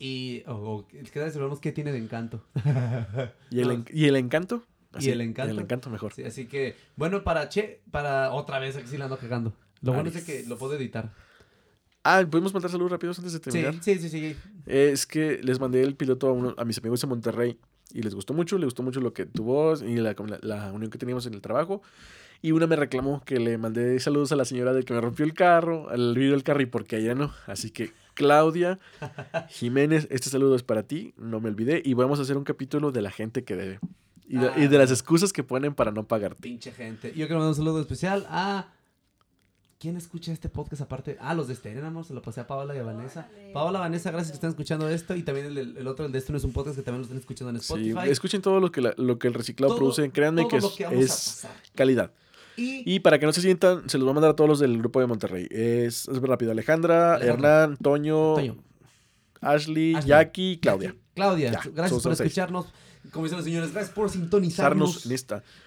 Y. O o, ¿qué tal si hablamos qué tiene de encanto? ¿Y, el, en- ¿Y el encanto? ¿Y el encanto? El encanto mejor. Sí, así que, bueno, para Che, para otra vez, aquí sí la ando cagando. Lo bueno es que lo puedo editar. Ah, ¿podemos mandar saludos rápidos antes de Sí, terminar? sí, sí, sí. Es que les mandé el piloto a, uno, a mis amigos de Monterrey y les gustó mucho, les gustó mucho lo que tu voz y la, la- la unión que teníamos en el trabajo. Y una me reclamó que le mandé saludos a la señora del que me rompió el carro, al vidrio del carro y porque ella no. Así que, Claudia Jiménez, este saludo es para ti, no me olvidé. Y vamos a hacer un capítulo de la gente que debe. Y de, y de las Ah. excusas que ponen para no pagarte. Pinche gente. Yo quiero mandar un saludo especial a. ¿Quién escucha este podcast aparte? Ah, los de Estéreo, se lo pasé a Paola y a Vanessa. Órale. Paola, Vanessa, gracias que están escuchando esto. Y también el, otro, el de esto no es un podcast que también lo están escuchando en Sí, Spotify. escuchen todo lo que, la- lo que el reciclado Todo- produce. Créanme todo que lo es, que vamos a es pasar. calidad. Y, Y para que no se sientan, se los voy a mandar a todos los del grupo de Monterrey. Es, es rápido. Alejandra. Hernán, Toño, Toño, Ashley, Ashley, Jackie, Claudia. Claudia, Ya, gracias por seis. escucharnos. Como dicen los señores, gracias por sintonizarnos.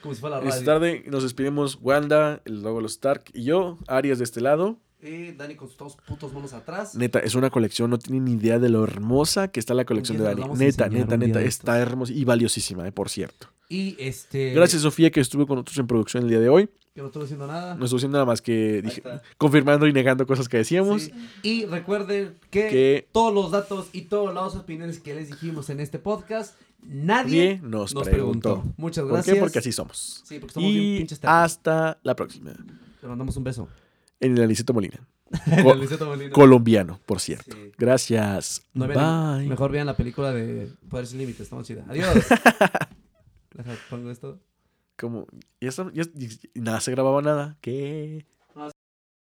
Como si fuera la Esta tarde nos despedimos Wanda, el logo de los Stark y yo, Arias de este lado. Eh, Dani con sus dos putos monos atrás. Neta, es una colección, no tienen ni idea de lo hermosa que está la colección de Dani. Neta, neta, neta, está hermosa y valiosísima, eh, por cierto. Y este. Gracias, Sofía, que estuvo con nosotros en producción el día de hoy. Que no estuve haciendo nada. No estuvo haciendo nada más que dije- confirmando y negando cosas que decíamos. Sí. Y recuerden que, Que- todos los datos y todas las opiniones que les dijimos en este podcast, Nadie nos, nos preguntó. preguntó. Muchas ¿Por gracias. qué? Porque así somos. Sí, porque bien Y pinches tercos. hasta la próxima. Le mandamos un beso. En el Aniceto Molina. El Molina. colombiano, por cierto. Sí. Gracias. No vean- Bye. Mejor vean la película de Poderes sin Límites, está más chida. Adiós. Deja, pongo esto. Como, y nada se grababa nada. ¿Qué?